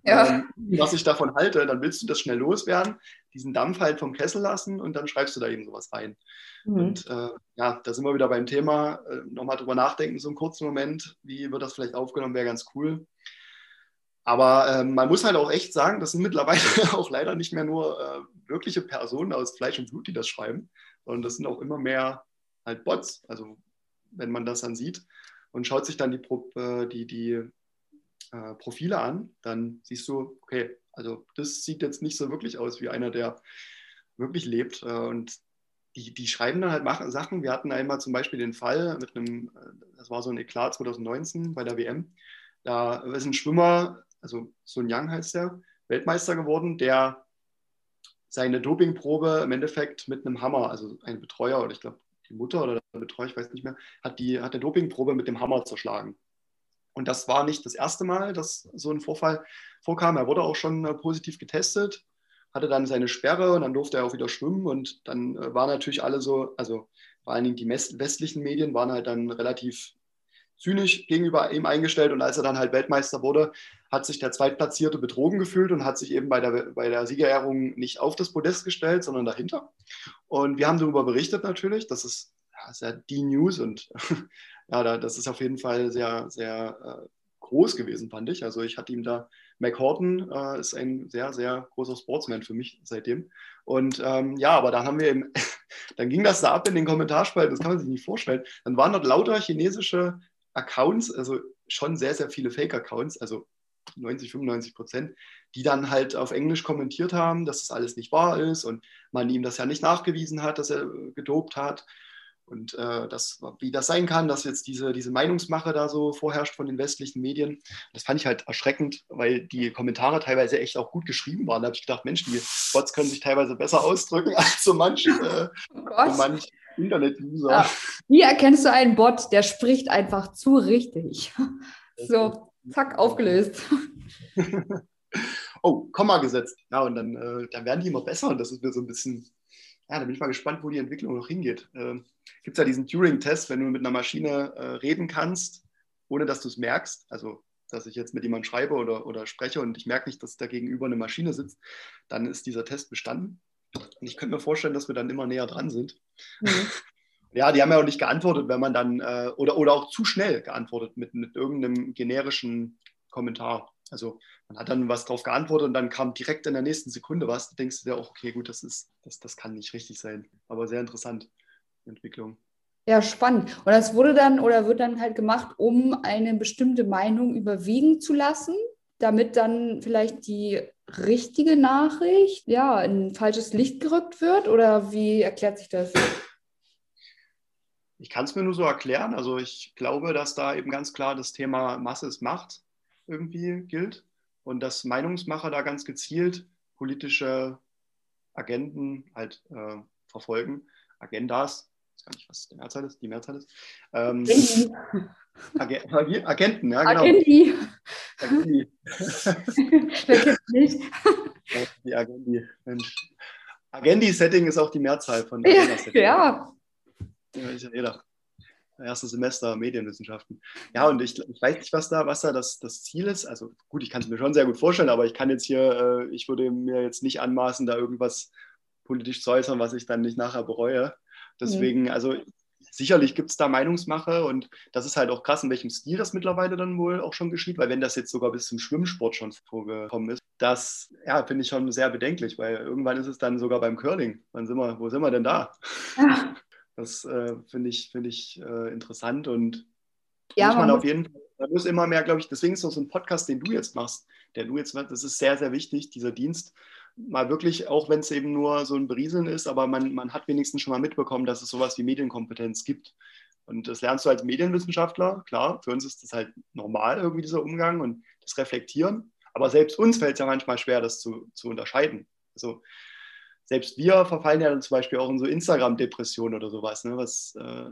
ja. ähm, was ich davon halte, dann willst du das schnell loswerden, diesen Dampf halt vom Kessel lassen und dann schreibst du da eben sowas rein. Mhm. Und äh, ja, da sind wir wieder beim Thema, äh, nochmal drüber nachdenken, so einen kurzen Moment, wie wird das vielleicht aufgenommen, wäre ganz cool. Aber äh, man muss halt auch echt sagen, das sind mittlerweile [laughs] auch leider nicht mehr nur äh, wirkliche Personen aus Fleisch und Blut, die das schreiben, sondern das sind auch immer mehr halt Bots. Also wenn man das dann sieht und schaut sich dann die, äh, die, die äh, Profile an, dann siehst du, okay, also das sieht jetzt nicht so wirklich aus wie einer, der wirklich lebt. Äh, und die, die schreiben dann halt Sachen. Wir hatten einmal zum Beispiel den Fall mit einem, äh, das war so ein Eklat 2019 bei der WM. Da ist ein Schwimmer, also Sun Yang heißt der, Weltmeister geworden, der seine Dopingprobe im Endeffekt mit einem Hammer, also ein Betreuer oder ich glaube die Mutter oder der Betreuer, ich weiß nicht mehr, hat die hat eine Dopingprobe mit dem Hammer zerschlagen. Und das war nicht das erste Mal, dass so ein Vorfall vorkam. Er wurde auch schon äh, positiv getestet, hatte dann seine Sperre und dann durfte er auch wieder schwimmen. Und dann äh, waren natürlich alle so, also vor allen Dingen die westlichen Medien waren halt dann relativ zynisch gegenüber ihm eingestellt. Und als er dann halt Weltmeister wurde, hat sich der Zweitplatzierte betrogen gefühlt und hat sich eben bei der, bei der Siegerehrung nicht auf das Podest gestellt, sondern dahinter. Und wir haben darüber berichtet natürlich. Das ist, ja, ist ja die News und [laughs] ja, da, das ist auf jeden Fall sehr, sehr äh, groß gewesen, fand ich. Also ich hatte ihm da, Mac Horton äh, ist ein sehr, sehr großer Sportsman für mich seitdem. Und ähm, ja, aber dann haben wir eben, [laughs] dann ging das da ab in den Kommentarspalten, das kann man sich nicht vorstellen. Dann waren dort lauter chinesische Accounts, also schon sehr, sehr viele Fake-Accounts, also 90, 95 Prozent, die dann halt auf Englisch kommentiert haben, dass das alles nicht wahr ist und man ihm das ja nicht nachgewiesen hat, dass er gedopt hat und äh, das, wie das sein kann, dass jetzt diese, diese Meinungsmache da so vorherrscht von den westlichen Medien, das fand ich halt erschreckend, weil die Kommentare teilweise echt auch gut geschrieben waren. Da habe ich gedacht, Mensch, die Bots können sich teilweise besser ausdrücken [laughs] als so manch, äh, oh so manch Internet-User. Ja. Wie erkennst du einen Bot, der spricht einfach zu richtig? So, zack, aufgelöst. oh, Komma gesetzt. Ja, und dann, äh, dann werden die immer besser und das ist mir so ein bisschen ja, da bin ich mal gespannt, wo die Entwicklung noch hingeht. Ähm, Gibt es ja diesen Turing-Test, wenn du mit einer Maschine äh, reden kannst, ohne dass du es merkst, also dass ich jetzt mit jemandem schreibe oder, oder spreche und ich merke nicht, dass da gegenüber eine Maschine sitzt, dann ist dieser Test bestanden. Und ich könnte mir vorstellen, dass wir dann immer näher dran sind. Mhm. [laughs] Ja, die haben ja auch nicht geantwortet, wenn man dann, äh, oder, oder auch zu schnell geantwortet mit, mit irgendeinem generischen Kommentar. Also man hat dann was drauf geantwortet und dann kam direkt in der nächsten Sekunde was. Da denkst du dir auch, okay, gut, das ist, das, das kann nicht richtig sein. Aber sehr interessant, die Entwicklung. Ja, spannend. Und das wurde dann oder wird dann halt gemacht, um eine bestimmte Meinung überwiegen zu lassen, damit dann vielleicht die richtige Nachricht ja in falsches Licht gerückt wird? Oder wie erklärt sich das? Ich kann es mir nur so erklären. Also ich glaube, dass da eben ganz klar das Thema Masse ist Macht irgendwie gilt und dass Meinungsmacher da ganz gezielt politische Agenten halt äh, verfolgen. Agendas, weiß gar nicht, was die Mehrzahl ist, die Mehrzahl ist. Ähm, Ag [laughs] Agenten, ja, genau. Agenti. Agenti. [laughs] Wer kennt nicht? die Agendi, Mensch. Agendi-Setting ist auch die Mehrzahl von ja, ja. ja. Ich jeder erstes Semester Medienwissenschaften. Ja, und ich, ich, weiß nicht, was da, was da das, das Ziel ist. Also gut, ich kann es mir schon sehr gut vorstellen, aber ich kann jetzt hier, äh, ich würde mir jetzt nicht anmaßen, da irgendwas politisch zu äußern, was ich dann nicht nachher bereue. Deswegen, mhm. also sicherlich gibt es da Meinungsmache und das ist halt auch krass, in welchem Stil das mittlerweile dann wohl auch schon geschieht, weil wenn das jetzt sogar bis zum Schwimmsport schon vorgekommen ist, das ja, finde ich schon sehr bedenklich, weil irgendwann ist es dann sogar beim Curling. Wann sind wir, wo sind wir denn da? Ja. [laughs] Das äh, finde ich, find ich äh, interessant und ja, muss man, man auf jeden Fall, da muss immer mehr, glaube ich, deswegen ist auch so ein Podcast, den du jetzt machst, der du jetzt machst, das ist sehr, sehr wichtig, dieser Dienst, mal wirklich, auch wenn es eben nur so ein Berieseln ist, aber man, man hat wenigstens schon mal mitbekommen, dass es sowas wie Medienkompetenz gibt. Und das lernst du als Medienwissenschaftler, klar, für uns ist das halt normal, irgendwie dieser Umgang und das Reflektieren. Aber selbst uns fällt es ja manchmal schwer, das zu, zu unterscheiden. Also selbst wir verfallen ja zum Beispiel auch in so Instagram-Depressionen oder sowas, ne? was äh,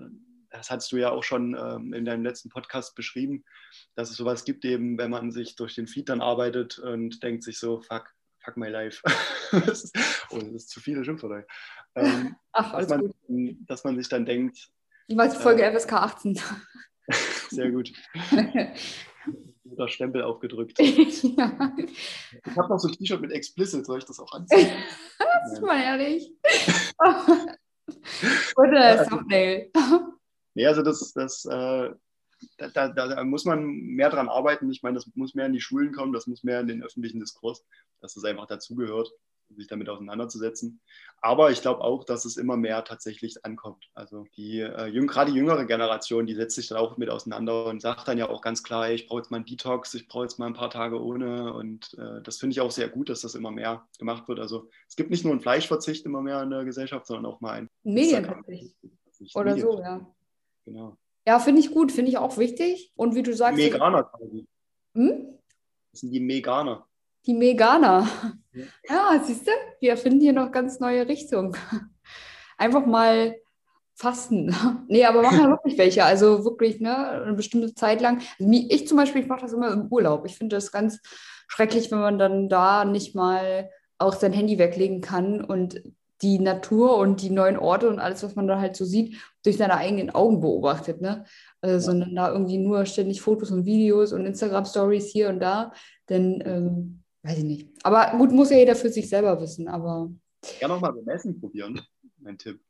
das hast du ja auch schon ähm, in deinem letzten Podcast beschrieben, dass es sowas gibt, eben wenn man sich durch den Feed dann arbeitet und denkt sich so, fuck, fuck my life. [laughs] das ist, oh, das ist zu viele Schimpfwörter. Ähm, [laughs] Ach, dass, man, gut. dass man sich dann denkt. Ich weiß Folge äh, FSK 18. sehr gut. [laughs] Der Stempel aufgedrückt. ja. Ich habe noch so ein T-Shirt mit Explicit, soll ich das auch anziehen? das ist mal ehrlich. Oder Thumbnail. Nee, also das, das äh, da, da, da, muss man mehr dran arbeiten. Ich meine, das muss mehr in die Schulen kommen, das muss mehr in den öffentlichen Diskurs, dass das einfach dazugehört, sich damit auseinanderzusetzen. Aber ich glaube auch, dass es immer mehr tatsächlich ankommt. Also die äh, gerade die jüngere Generation, die setzt sich dann auch mit auseinander und sagt dann ja auch ganz klar, hey, ich brauche jetzt mal einen Detox, ich brauche jetzt mal ein paar Tage ohne. Und äh, das finde ich auch sehr gut, dass das immer mehr gemacht wird. Also es gibt nicht nur einen Fleischverzicht immer mehr in der Gesellschaft, sondern auch mal einen Medienverzicht. Oder Medien so, ja. Genau. Ja, finde ich gut, finde ich auch wichtig. Und wie du sagst. Die Meganer quasi. Hm? Das sind die Meganer. Die Meganer. Ja, [laughs] ja siehst du, wir erfinden hier noch ganz neue Richtungen. Einfach mal fasten. [laughs] nee, aber machen ja wirklich welche. Also wirklich ne, eine bestimmte Zeit lang. Also ich zum Beispiel, ich mache das immer im Urlaub. Ich finde das ganz schrecklich, wenn man dann da nicht mal auch sein Handy weglegen kann und die Natur und die neuen Orte und alles, was man da halt so sieht, durch seine eigenen Augen beobachtet, ne? Also, ja. Sondern da irgendwie nur ständig Fotos und Videos und Instagram-Stories hier und da. Denn, ähm, weiß ich nicht. Aber gut, muss ja jeder für sich selber wissen, aber. Gerne noch mal beim Essen probieren, [laughs] mein Tipp.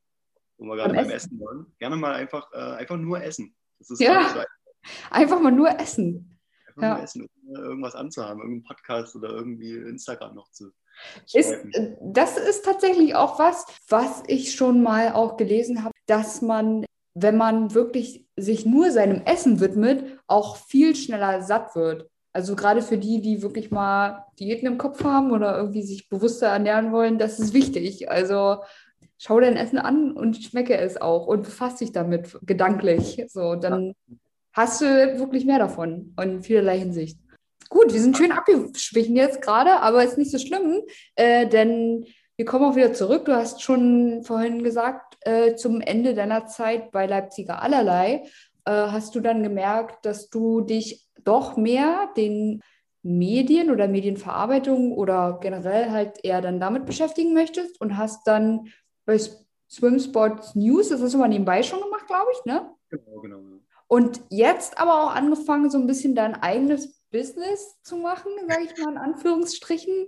Wo wir gerade beim, beim Essen. Wollen. Gerne mal einfach, äh, einfach nur essen. ja, [laughs] einfach mal nur essen. Einfach ja. nur essen, ohne irgendwas anzuhaben, irgendeinen Podcast oder irgendwie Instagram noch zu ist, das ist tatsächlich auch was, was ich schon mal auch gelesen habe, dass man, wenn man wirklich sich nur seinem Essen widmet, auch viel schneller satt wird. Also gerade für die, die wirklich mal Diäten im Kopf haben oder irgendwie sich bewusster ernähren wollen, das ist wichtig. Also schau dein Essen an und schmecke es auch und befasse dich damit gedanklich. So, dann hast du wirklich mehr davon in vielerlei Hinsicht. Gut, wir sind schön abgeschwichen jetzt gerade, aber ist nicht so schlimm, äh, denn wir kommen auch wieder zurück. Du hast schon vorhin gesagt, äh, zum Ende deiner Zeit bei Leipziger Allerlei äh, hast du dann gemerkt, dass du dich doch mehr den Medien oder Medienverarbeitung oder generell halt eher dann damit beschäftigen möchtest und hast dann bei Swimsports News, das hast du mal nebenbei schon gemacht, glaube ich, ne? Genau, genau. Und jetzt aber auch angefangen, so ein bisschen dein eigenes Business zu machen, sage ich mal in Anführungsstrichen.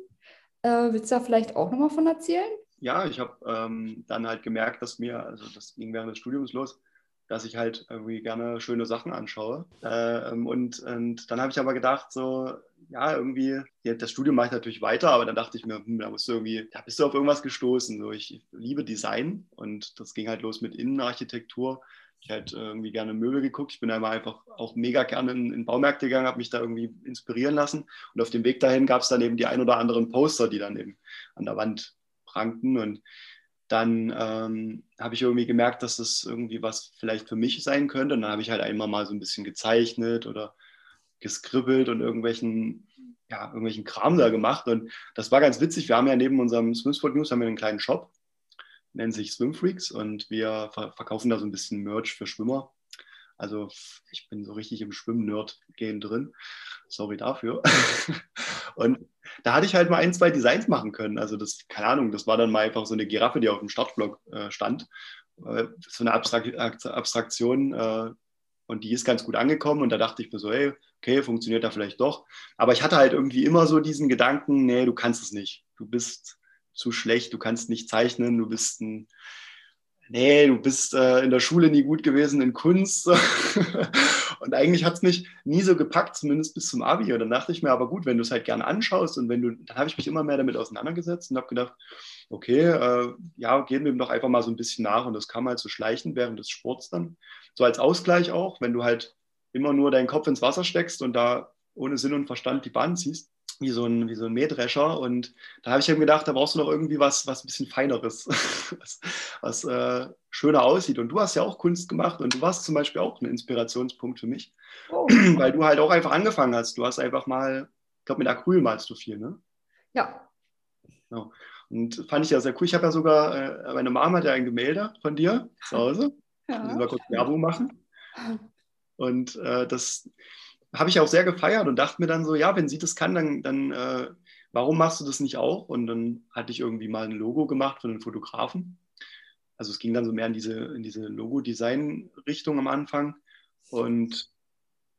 Äh, willst du da vielleicht auch nochmal von erzählen? Ja, ich habe ähm, dann halt gemerkt, dass mir, also das ging während des Studiums los, dass ich halt irgendwie gerne schöne Sachen anschaue. Äh, und, und dann habe ich aber gedacht, so, ja, irgendwie, ja, das Studium mache ich natürlich weiter, aber dann dachte ich mir, hm, da musst du irgendwie, da bist du auf irgendwas gestoßen. So, ich liebe Design und das ging halt los mit Innenarchitektur ich halt irgendwie gerne Möbel geguckt. Ich bin einmal einfach auch mega gerne in, in Baumärkte gegangen, habe mich da irgendwie inspirieren lassen. Und auf dem Weg dahin gab es dann eben die ein oder anderen Poster, die dann eben an der Wand prangten. Und dann ähm, habe ich irgendwie gemerkt, dass das irgendwie was vielleicht für mich sein könnte. Und dann habe ich halt einmal mal so ein bisschen gezeichnet oder geskribbelt und irgendwelchen, ja, irgendwelchen Kram da gemacht. Und das war ganz witzig. Wir haben ja neben unserem Swimsport News haben wir einen kleinen Shop nennen sich Swimfreaks und wir verkaufen da so ein bisschen Merch für Schwimmer. Also ich bin so richtig im Schwimm-Nerd-Game drin. Sorry dafür. [laughs] und da hatte ich halt mal ein, zwei Designs machen können. Also das, keine Ahnung, das war dann mal einfach so eine Giraffe, die auf dem Startblock äh, stand. Äh, so eine Abstrakt Abstraktion. Äh, und die ist ganz gut angekommen. Und da dachte ich mir so, hey, okay, funktioniert da vielleicht doch. Aber ich hatte halt irgendwie immer so diesen Gedanken, nee, du kannst es nicht. Du bist zu schlecht, du kannst nicht zeichnen, du bist ein, nee, du bist äh, in der Schule nie gut gewesen in Kunst. [laughs] und eigentlich hat es mich nie so gepackt, zumindest bis zum Abi. Und dann dachte ich mir, aber gut, wenn du es halt gerne anschaust und wenn du, dann habe ich mich immer mehr damit auseinandergesetzt und habe gedacht, okay, äh, ja, gehen wir doch einfach mal so ein bisschen nach. Und das kam halt so schleichen während des Sports dann. So als Ausgleich auch, wenn du halt immer nur deinen Kopf ins Wasser steckst und da ohne Sinn und Verstand die Bahn ziehst wie so ein, wie so ein Mähdrescher. Und da habe ich eben gedacht, da brauchst du noch irgendwie was, was ein bisschen Feineres, [laughs] was, was äh, schöner aussieht. Und du hast ja auch Kunst gemacht und du warst zum Beispiel auch ein Inspirationspunkt für mich, oh. [clears throat] weil du halt auch einfach angefangen hast. Du hast einfach mal, ich glaube, mit Acryl malst du viel, ne? Ja. Genau. Und fand ich ja sehr cool. Ich habe ja sogar, äh, meine Mama hat ja ein Gemälde von dir zu Hause. Ja. Müssen wir kurz Werbung machen. Und äh, das, habe ich auch sehr gefeiert und dachte mir dann so, ja, wenn sie das kann, dann, dann äh, warum machst du das nicht auch? Und dann hatte ich irgendwie mal ein Logo gemacht von einem Fotografen. Also es ging dann so mehr in diese, in diese Logo-Design-Richtung am Anfang. Und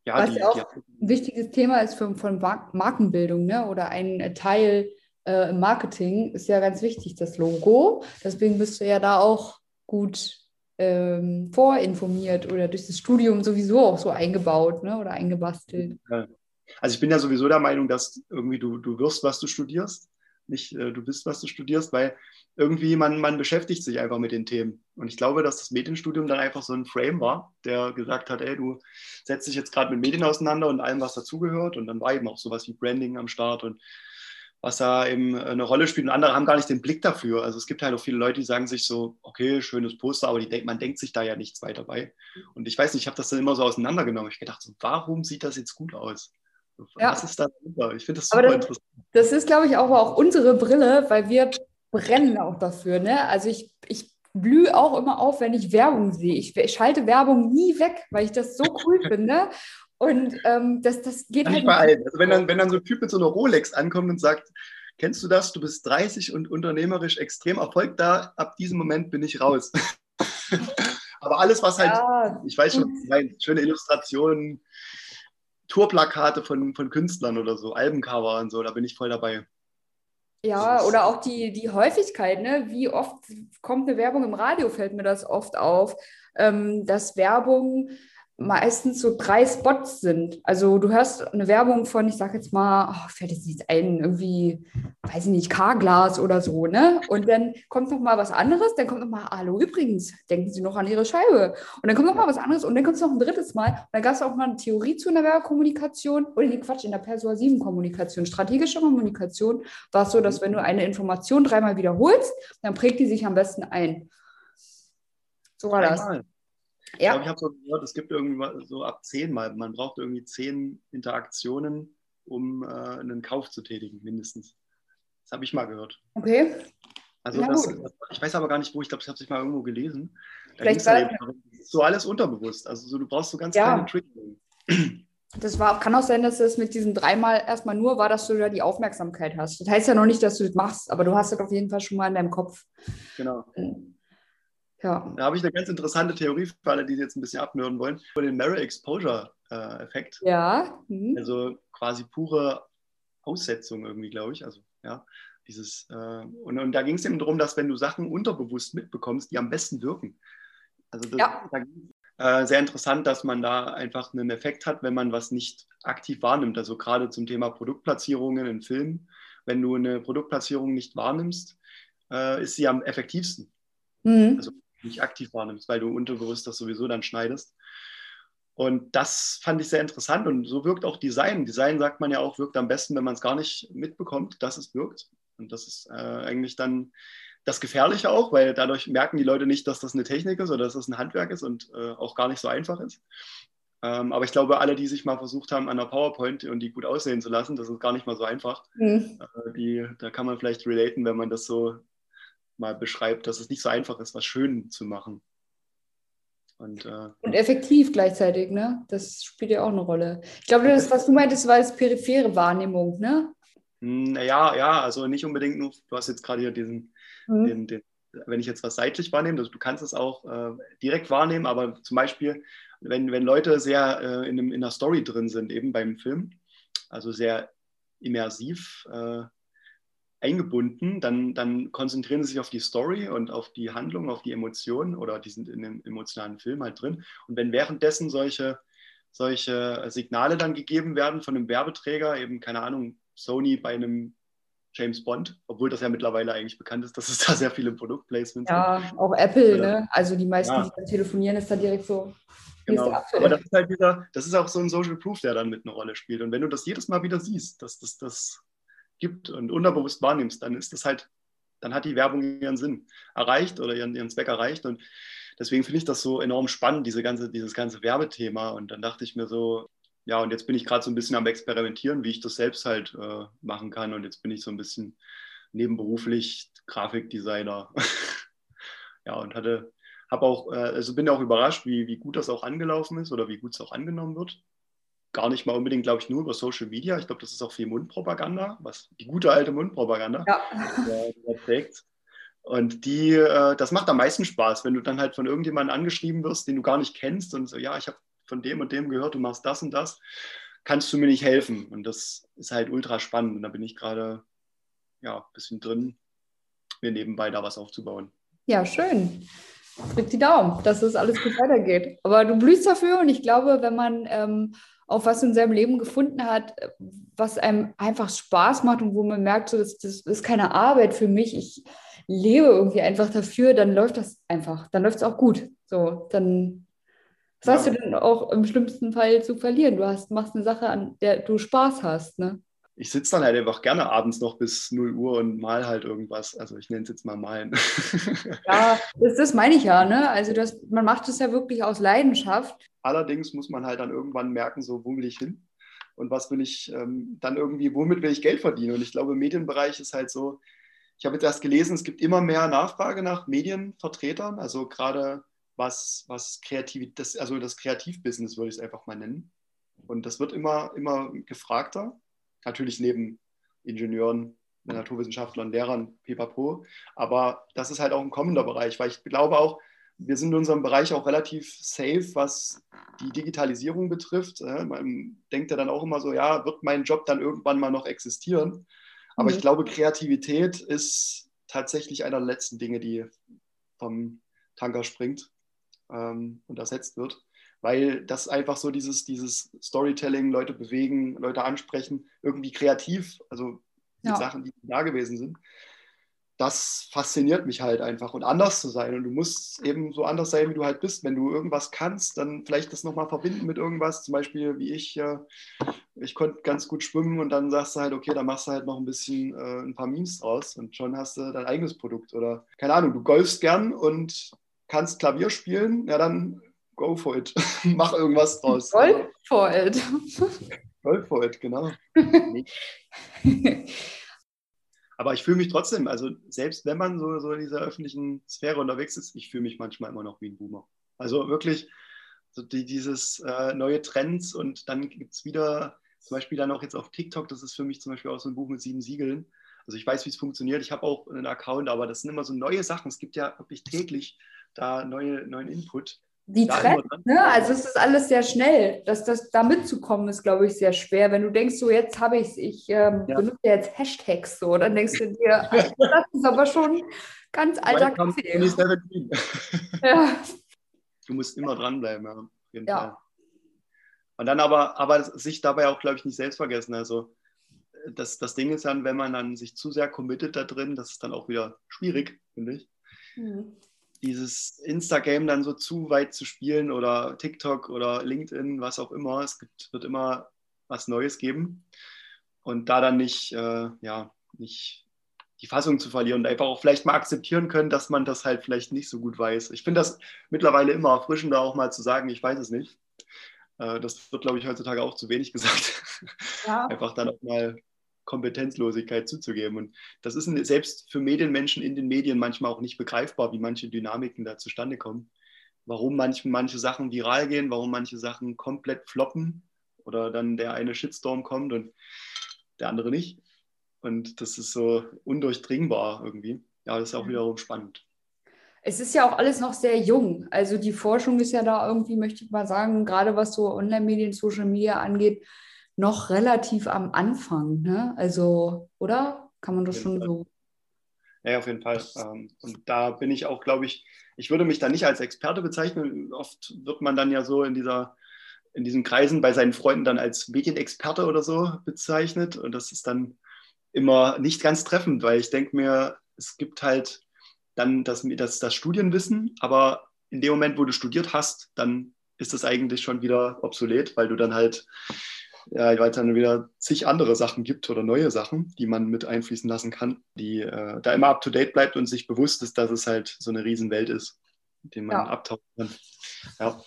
ja, Was die, auch die, ein wichtiges Thema ist für, von Markenbildung, ne? Oder ein Teil äh, im Marketing ist ja ganz wichtig, das Logo. Deswegen bist du ja da auch gut ähm, vorinformiert oder durch das Studium sowieso auch so eingebaut ne? oder eingebastelt. Also ich bin ja sowieso der Meinung, dass irgendwie du, du wirst, was du studierst, nicht äh, du bist, was du studierst, weil irgendwie man, man beschäftigt sich einfach mit den Themen. Und ich glaube, dass das Medienstudium dann einfach so ein Frame war, der gesagt hat, ey, du setzt dich jetzt gerade mit Medien auseinander und allem, was dazugehört. Und dann war eben auch sowas wie Branding am Start und was da eben eine Rolle spielt. Und andere haben gar nicht den Blick dafür. Also es gibt halt auch viele Leute, die sagen sich so, okay, schönes Poster, aber die, man denkt sich da ja nichts weiter bei. Und ich weiß nicht, ich habe das dann immer so auseinandergenommen. Ich gedacht, so, warum sieht das jetzt gut aus? Ja. Was ist da drüber? Ich finde das super das, interessant. Das ist, glaube ich, auch, auch unsere Brille, weil wir brennen auch dafür. Ne? Also ich, ich blühe auch immer auf, wenn ich Werbung sehe. Ich, ich schalte Werbung nie weg, weil ich das so cool [laughs] finde. Und ähm, das, das geht halt nicht bei allen. Also wenn dann, wenn dann so ein Typ mit so einer Rolex ankommt und sagt, kennst du das? Du bist 30 und unternehmerisch extrem erfolgt da. Ab diesem Moment bin ich raus. [laughs] Aber alles, was halt, ja. ich weiß schon, nein, schöne Illustrationen, Tourplakate von, von Künstlern oder so, Albencover und so, da bin ich voll dabei. Ja, oder auch die, die Häufigkeit, ne? Wie oft kommt eine Werbung im Radio, fällt mir das oft auf, ähm, dass Werbung meistens so drei Spots sind. Also du hörst eine Werbung von, ich sag jetzt mal, oh, fällt jetzt nicht ein, irgendwie, weiß ich nicht, Carglass oder so, ne? Und dann kommt noch mal was anderes, dann kommt noch mal, hallo übrigens, denken Sie noch an Ihre Scheibe. Und dann kommt noch mal was anderes und dann kommt es noch ein drittes Mal. Und dann gab es auch mal eine Theorie zu einer Werbekommunikation oder nee, Quatsch, in der persuasiven Kommunikation, strategische Kommunikation war es so, dass wenn du eine Information dreimal wiederholst, dann prägt die sich am besten ein. So war das. Einmal. Ja. Ich glaube, ich habe so gehört, es gibt irgendwie so ab zehn Mal, man braucht irgendwie zehn Interaktionen, um äh, einen Kauf zu tätigen, mindestens. Das habe ich mal gehört. Okay. Also das, ich weiß aber gar nicht, wo, ich glaube, ich habe es mal irgendwo gelesen. Da Vielleicht war so alles unterbewusst. Also so, du brauchst so ganz ja. kleine Tricks. [clears throat] Das war, kann auch sein, dass es mit diesem dreimal erstmal nur war, dass du da die Aufmerksamkeit hast. Das heißt ja noch nicht, dass du das machst, aber du hast es auf jeden Fall schon mal in deinem Kopf. Genau. Ja. Da habe ich eine ganz interessante Theorie für alle, die jetzt ein bisschen abnörden wollen, über den Mirror Exposure äh, Effekt. Ja. Mhm. Also quasi pure Aussetzung irgendwie, glaube ich. Also ja, dieses äh, und, und da ging es eben darum, dass wenn du Sachen unterbewusst mitbekommst, die am besten wirken. Also das, ja. da, äh, sehr interessant, dass man da einfach einen Effekt hat, wenn man was nicht aktiv wahrnimmt. Also gerade zum Thema Produktplatzierungen in Filmen, wenn du eine Produktplatzierung nicht wahrnimmst, äh, ist sie am effektivsten. Mhm. Also nicht aktiv wahrnimmst, weil du unterbewusst das sowieso dann schneidest. Und das fand ich sehr interessant und so wirkt auch Design. Design sagt man ja auch, wirkt am besten, wenn man es gar nicht mitbekommt, dass es wirkt. Und das ist äh, eigentlich dann das Gefährliche auch, weil dadurch merken die Leute nicht, dass das eine Technik ist oder dass das ein Handwerk ist und äh, auch gar nicht so einfach ist. Ähm, aber ich glaube, alle, die sich mal versucht haben, an der PowerPoint und die gut aussehen zu lassen, das ist gar nicht mal so einfach. Mhm. Äh, die, da kann man vielleicht relaten, wenn man das so mal beschreibt, dass es nicht so einfach ist, was schön zu machen. Und, äh, und effektiv gleichzeitig, ne? Das spielt ja auch eine Rolle. Ich glaube, das, was du meintest, war das periphere Wahrnehmung, ne? Naja, hm, ja, also nicht unbedingt nur, du hast jetzt gerade hier diesen, mhm. den, den, wenn ich jetzt was seitlich wahrnehme, also du kannst es auch äh, direkt wahrnehmen, aber zum Beispiel, wenn, wenn Leute sehr äh, in, einem, in einer Story drin sind, eben beim Film, also sehr immersiv, äh, eingebunden, dann, dann konzentrieren sie sich auf die Story und auf die Handlung, auf die Emotionen oder die sind in dem emotionalen Film halt drin. Und wenn währenddessen solche, solche Signale dann gegeben werden von einem Werbeträger, eben keine Ahnung, Sony bei einem James Bond, obwohl das ja mittlerweile eigentlich bekannt ist, dass es da sehr viele Produktplacements ja, gibt. Ja, auch Apple, ne? Also die meisten, ja. die dann telefonieren, ist dann direkt so. Genau. Aber das ist halt wieder, das ist auch so ein Social Proof, der dann mit einer Rolle spielt. Und wenn du das jedes Mal wieder siehst, dass das das gibt und unterbewusst wahrnimmst, dann ist das halt, dann hat die Werbung ihren Sinn erreicht oder ihren, ihren Zweck erreicht. Und deswegen finde ich das so enorm spannend, diese ganze, dieses ganze Werbethema. Und dann dachte ich mir so, ja, und jetzt bin ich gerade so ein bisschen am Experimentieren, wie ich das selbst halt äh, machen kann. Und jetzt bin ich so ein bisschen nebenberuflich Grafikdesigner. [laughs] ja, und hatte, habe auch, äh, also bin auch überrascht, wie, wie gut das auch angelaufen ist oder wie gut es auch angenommen wird. Gar nicht mal unbedingt, glaube ich, nur über Social Media. Ich glaube, das ist auch viel Mundpropaganda, was die gute alte Mundpropaganda ja. äh, trägt. Und die, äh, das macht am meisten Spaß, wenn du dann halt von irgendjemandem angeschrieben wirst, den du gar nicht kennst und so, ja, ich habe von dem und dem gehört, du machst das und das, kannst du mir nicht helfen? Und das ist halt ultra spannend. Und da bin ich gerade ja, ein bisschen drin, mir nebenbei da was aufzubauen. Ja, schön. Drück die Daumen, dass das alles gut weitergeht. Aber du blühst dafür und ich glaube, wenn man ähm, auch was in seinem Leben gefunden hat, was einem einfach Spaß macht und wo man merkt, so, das, das ist keine Arbeit für mich, ich lebe irgendwie einfach dafür, dann läuft das einfach, dann läuft es auch gut. So, dann was hast du denn auch im schlimmsten Fall zu verlieren? Du hast, machst eine Sache, an der du Spaß hast, ne? Ich sitze dann halt einfach gerne abends noch bis 0 Uhr und mal halt irgendwas. Also ich nenne es jetzt mal malen. [laughs] ja, das, das meine ich ja, ne? Also das, man macht es ja wirklich aus Leidenschaft. Allerdings muss man halt dann irgendwann merken, so wo will ich hin? Und was will ich ähm, dann irgendwie, womit will ich Geld verdienen? Und ich glaube, im Medienbereich ist halt so, ich habe jetzt erst gelesen, es gibt immer mehr Nachfrage nach Medienvertretern, also gerade was, was kreativ, das, also das Kreativbusiness würde ich es einfach mal nennen. Und das wird immer, immer gefragter. Natürlich neben Ingenieuren, Naturwissenschaftlern, Lehrern, pipapo. Aber das ist halt auch ein kommender Bereich, weil ich glaube auch, wir sind in unserem Bereich auch relativ safe, was die Digitalisierung betrifft. Man denkt ja dann auch immer so, ja, wird mein Job dann irgendwann mal noch existieren? Aber mhm. ich glaube, Kreativität ist tatsächlich einer der letzten Dinge, die vom Tanker springt ähm, und ersetzt wird, weil das einfach so dieses, dieses Storytelling, Leute bewegen, Leute ansprechen, irgendwie kreativ, also die ja. Sachen, die da gewesen sind, das fasziniert mich halt einfach und anders zu sein. Und du musst eben so anders sein, wie du halt bist. Wenn du irgendwas kannst, dann vielleicht das nochmal verbinden mit irgendwas. Zum Beispiel wie ich, äh, ich konnte ganz gut schwimmen und dann sagst du halt, okay, dann machst du halt noch ein bisschen äh, ein paar Memes draus und schon hast du dein eigenes Produkt. Oder keine Ahnung, du golfst gern und kannst Klavier spielen, ja dann go for it. [laughs] Mach irgendwas draus. Go for it. Go for it, genau. [laughs] Aber ich fühle mich trotzdem, also selbst wenn man so, so in dieser öffentlichen Sphäre unterwegs ist, ich fühle mich manchmal immer noch wie ein Boomer. Also wirklich so die, dieses äh, neue Trends und dann gibt es wieder zum Beispiel dann auch jetzt auf TikTok, das ist für mich zum Beispiel auch so ein Buch mit sieben Siegeln. Also ich weiß, wie es funktioniert, ich habe auch einen Account, aber das sind immer so neue Sachen. Es gibt ja wirklich täglich da neue, neuen Input. Die Trends, ne? Also es ist alles sehr schnell. Dass das da mitzukommen ist, glaube ich, sehr schwer. Wenn du denkst, so jetzt habe ich es, ich ähm, ja. benutze jetzt Hashtags so, dann denkst du dir, [laughs] das ist aber schon ganz alter Kaffee. ja. Du musst immer dranbleiben, ja. Auf jeden ja. Fall. Und dann aber, aber sich dabei auch, glaube ich, nicht selbst vergessen. Also das, das Ding ist dann, wenn man dann sich zu sehr committet da drin, das ist dann auch wieder schwierig, finde ich. Mhm dieses Instagram dann so zu weit zu spielen oder TikTok oder LinkedIn, was auch immer. Es gibt, wird immer was Neues geben. Und da dann nicht, äh, ja, nicht die Fassung zu verlieren und einfach auch vielleicht mal akzeptieren können, dass man das halt vielleicht nicht so gut weiß. Ich finde das mittlerweile immer erfrischender, auch mal zu sagen, ich weiß es nicht. Äh, das wird, glaube ich, heutzutage auch zu wenig [laughs] gesagt. Ja. einfach dann auch mal Kompetenzlosigkeit zuzugeben. Und das ist selbst für Medienmenschen in den Medien manchmal auch nicht begreifbar, wie manche Dynamiken da zustande kommen. Warum manche, manche Sachen viral gehen, warum manche Sachen komplett floppen oder dann der eine Shitstorm kommt und der andere nicht. Und das ist so undurchdringbar irgendwie. Ja, das ist auch wiederum spannend. Es ist ja auch alles noch sehr jung. Also die Forschung ist ja da irgendwie, möchte ich mal sagen, gerade was so Online-Medien, Social Media angeht, noch relativ am Anfang, ne? Also, oder? kann man das schon so. Ja, auf jeden Fall. Ähm, und da bin ich auch, glaube ich, ich würde mich da nicht als Experte bezeichnen. Oft wird man dann ja so in dieser in diesen Kreisen bei seinen Freunden dann als Medienexperte oder so bezeichnet. Und das ist dann immer nicht ganz treffend, weil ich denke mir, es gibt halt dann das, das, das Studienwissen, aber in dem Moment, wo du studiert hast, dann ist das eigentlich schon wieder obsolet, weil du dann halt, ja, weil es dann wieder zig andere Sachen gibt oder neue Sachen, die man mit einfließen lassen kann, die äh, da immer up to date bleibt und sich bewusst ist, dass es halt so eine Riesenwelt ist, die man ja. abtauchen kann. Ja.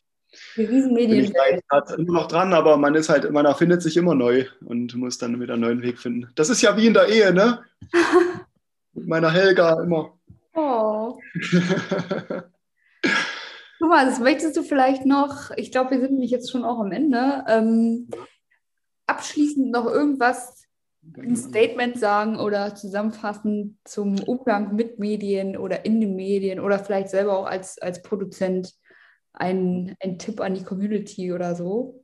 Die Riesenmedien. Da immer noch dran, aber man ist halt, man erfindet sich immer neu und muss dann wieder einen neuen Weg finden. Das ist ja wie in der Ehe, ne? [laughs] Mit meiner Helga immer. Oh. Guck mal, das möchtest du vielleicht noch, ich glaube, wir sind nämlich jetzt schon auch am Ende, ähm, abschließend noch irgendwas, ein Statement sagen oder zusammenfassen zum Umgang mit Medien oder in den Medien oder vielleicht selber auch als, als Produzent ein, ein Tipp an die Community oder so?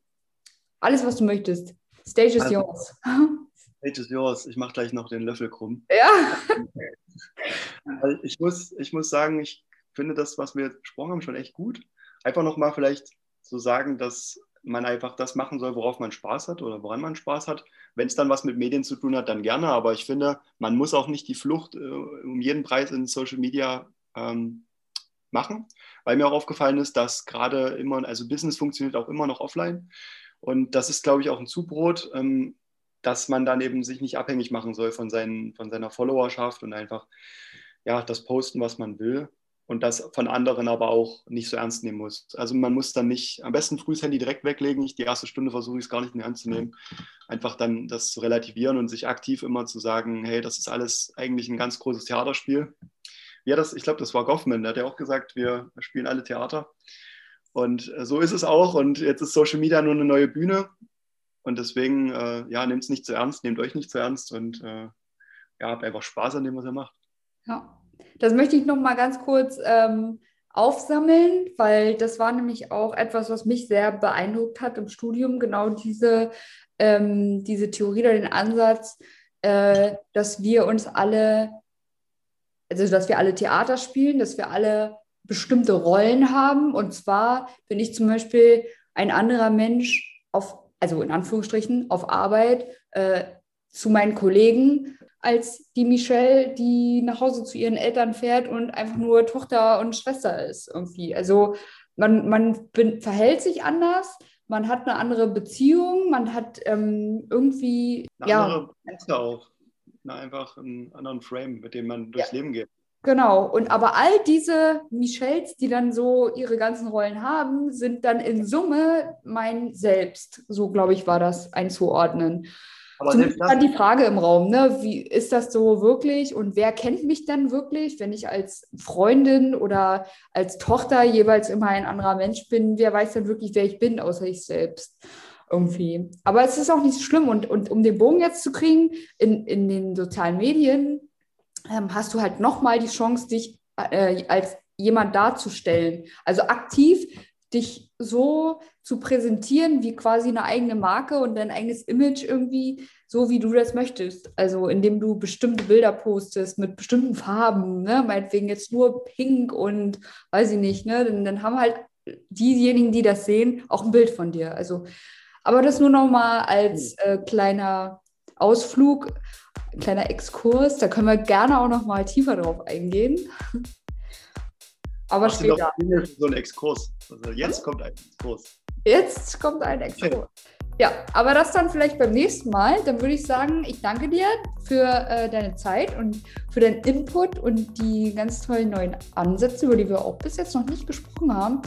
Alles, was du möchtest. Stage is also, yours. [laughs] Stage is yours. Ich mache gleich noch den Löffel krumm. Ja. ich, muss, ich muss sagen, ich finde das, was wir besprochen haben, schon echt gut. Einfach nochmal vielleicht zu sagen, dass man einfach das machen soll, worauf man Spaß hat oder woran man Spaß hat. Wenn es dann was mit Medien zu tun hat, dann gerne. Aber ich finde, man muss auch nicht die Flucht äh, um jeden Preis in Social Media ähm, machen, weil mir auch aufgefallen ist, dass gerade immer, also Business funktioniert auch immer noch offline. Und das ist, glaube ich, auch ein Zubrot, ähm, dass man dann eben sich nicht abhängig machen soll von, seinen, von seiner Followerschaft und einfach ja, das posten, was man will und das von anderen aber auch nicht so ernst nehmen muss. Also man muss dann nicht, am besten früh das Handy direkt weglegen. Ich die erste Stunde versuche ich es gar nicht mehr anzunehmen. Einfach dann das zu relativieren und sich aktiv immer zu sagen, hey, das ist alles eigentlich ein ganz großes Theaterspiel ja, das, ich glaube, das war Goffman, der hat ja auch gesagt, wir spielen alle Theater. Und äh, so ist es auch. Und jetzt ist Social Media nur eine neue Bühne. Und deswegen, äh, ja, nehmt es nicht zu ernst, nehmt euch nicht zu ernst und äh, ja, habt einfach Spaß an dem, was ihr macht. Ja, das möchte ich noch mal ganz kurz ähm, aufsammeln, weil das war nämlich auch etwas, was mich sehr beeindruckt hat im Studium, genau diese, ähm, diese Theorie oder den Ansatz, äh, dass wir uns alle also dass wir alle Theater spielen, dass wir alle bestimmte Rollen haben. Und zwar bin ich zum Beispiel ein anderer Mensch auf, also in Anführungsstrichen, auf Arbeit äh, zu meinen Kollegen als die Michelle, die nach Hause zu ihren Eltern fährt und einfach nur Tochter und Schwester ist irgendwie. Also man, man bin, verhält sich anders, man hat eine andere Beziehung, man hat ähm, irgendwie eine ja, andere auch na, einfach einen anderen Frame, mit dem man durchs ja. Leben geht. Genau, und aber all diese Michelles, die dann so ihre ganzen Rollen haben, sind dann in Summe mein Selbst. So, glaube ich, war das einzuordnen. Aber Zumindest dann die Frage im Raum, ne? wie ist das so wirklich und wer kennt mich dann wirklich, wenn ich als Freundin oder als Tochter jeweils immer ein anderer Mensch bin, wer weiß dann wirklich, wer ich bin, außer ich selbst irgendwie. Aber es ist auch nicht so schlimm. Und, und um den Bogen jetzt zu kriegen, in, in den sozialen Medien ähm, hast du halt nochmal die Chance, dich äh, als jemand darzustellen. Also aktiv dich so zu präsentieren wie quasi eine eigene Marke und dein eigenes Image irgendwie so, wie du das möchtest. Also indem du bestimmte Bilder postest mit bestimmten Farben, ne? meinetwegen jetzt nur pink und weiß ich nicht, ne? Dann, dann haben halt diejenigen, die das sehen, auch ein Bild von dir. Also aber das nur noch mal als hm. äh, kleiner Ausflug, kleiner Exkurs. Da können wir gerne auch noch mal tiefer drauf eingehen. Aber Ach, später. So ein Exkurs. Also jetzt hm? kommt ein Exkurs. Jetzt kommt ein Exkurs. Ja, aber das dann vielleicht beim nächsten Mal. Dann würde ich sagen, ich danke dir für äh, deine Zeit und für deinen Input und die ganz tollen neuen Ansätze, über die wir auch bis jetzt noch nicht gesprochen haben.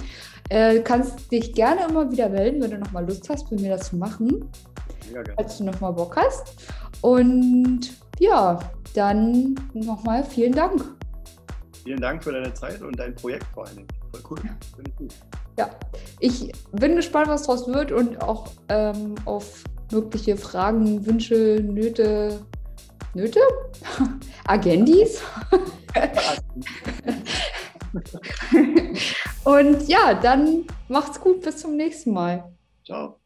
Äh, kannst dich gerne immer wieder melden, wenn du nochmal Lust hast, mit mir das zu machen. Ja, gerne. Falls du nochmal Bock hast. Und ja, dann nochmal vielen Dank. Vielen Dank für deine Zeit und dein Projekt vor allen Dingen. Voll cool. Finde ich gut. Ja, ich bin gespannt, was daraus wird und auch ähm, auf mögliche Fragen, Wünsche, Nöte. Nöte? [laughs] Agendis? [laughs] Und ja, dann macht's gut, bis zum nächsten Mal. Ciao.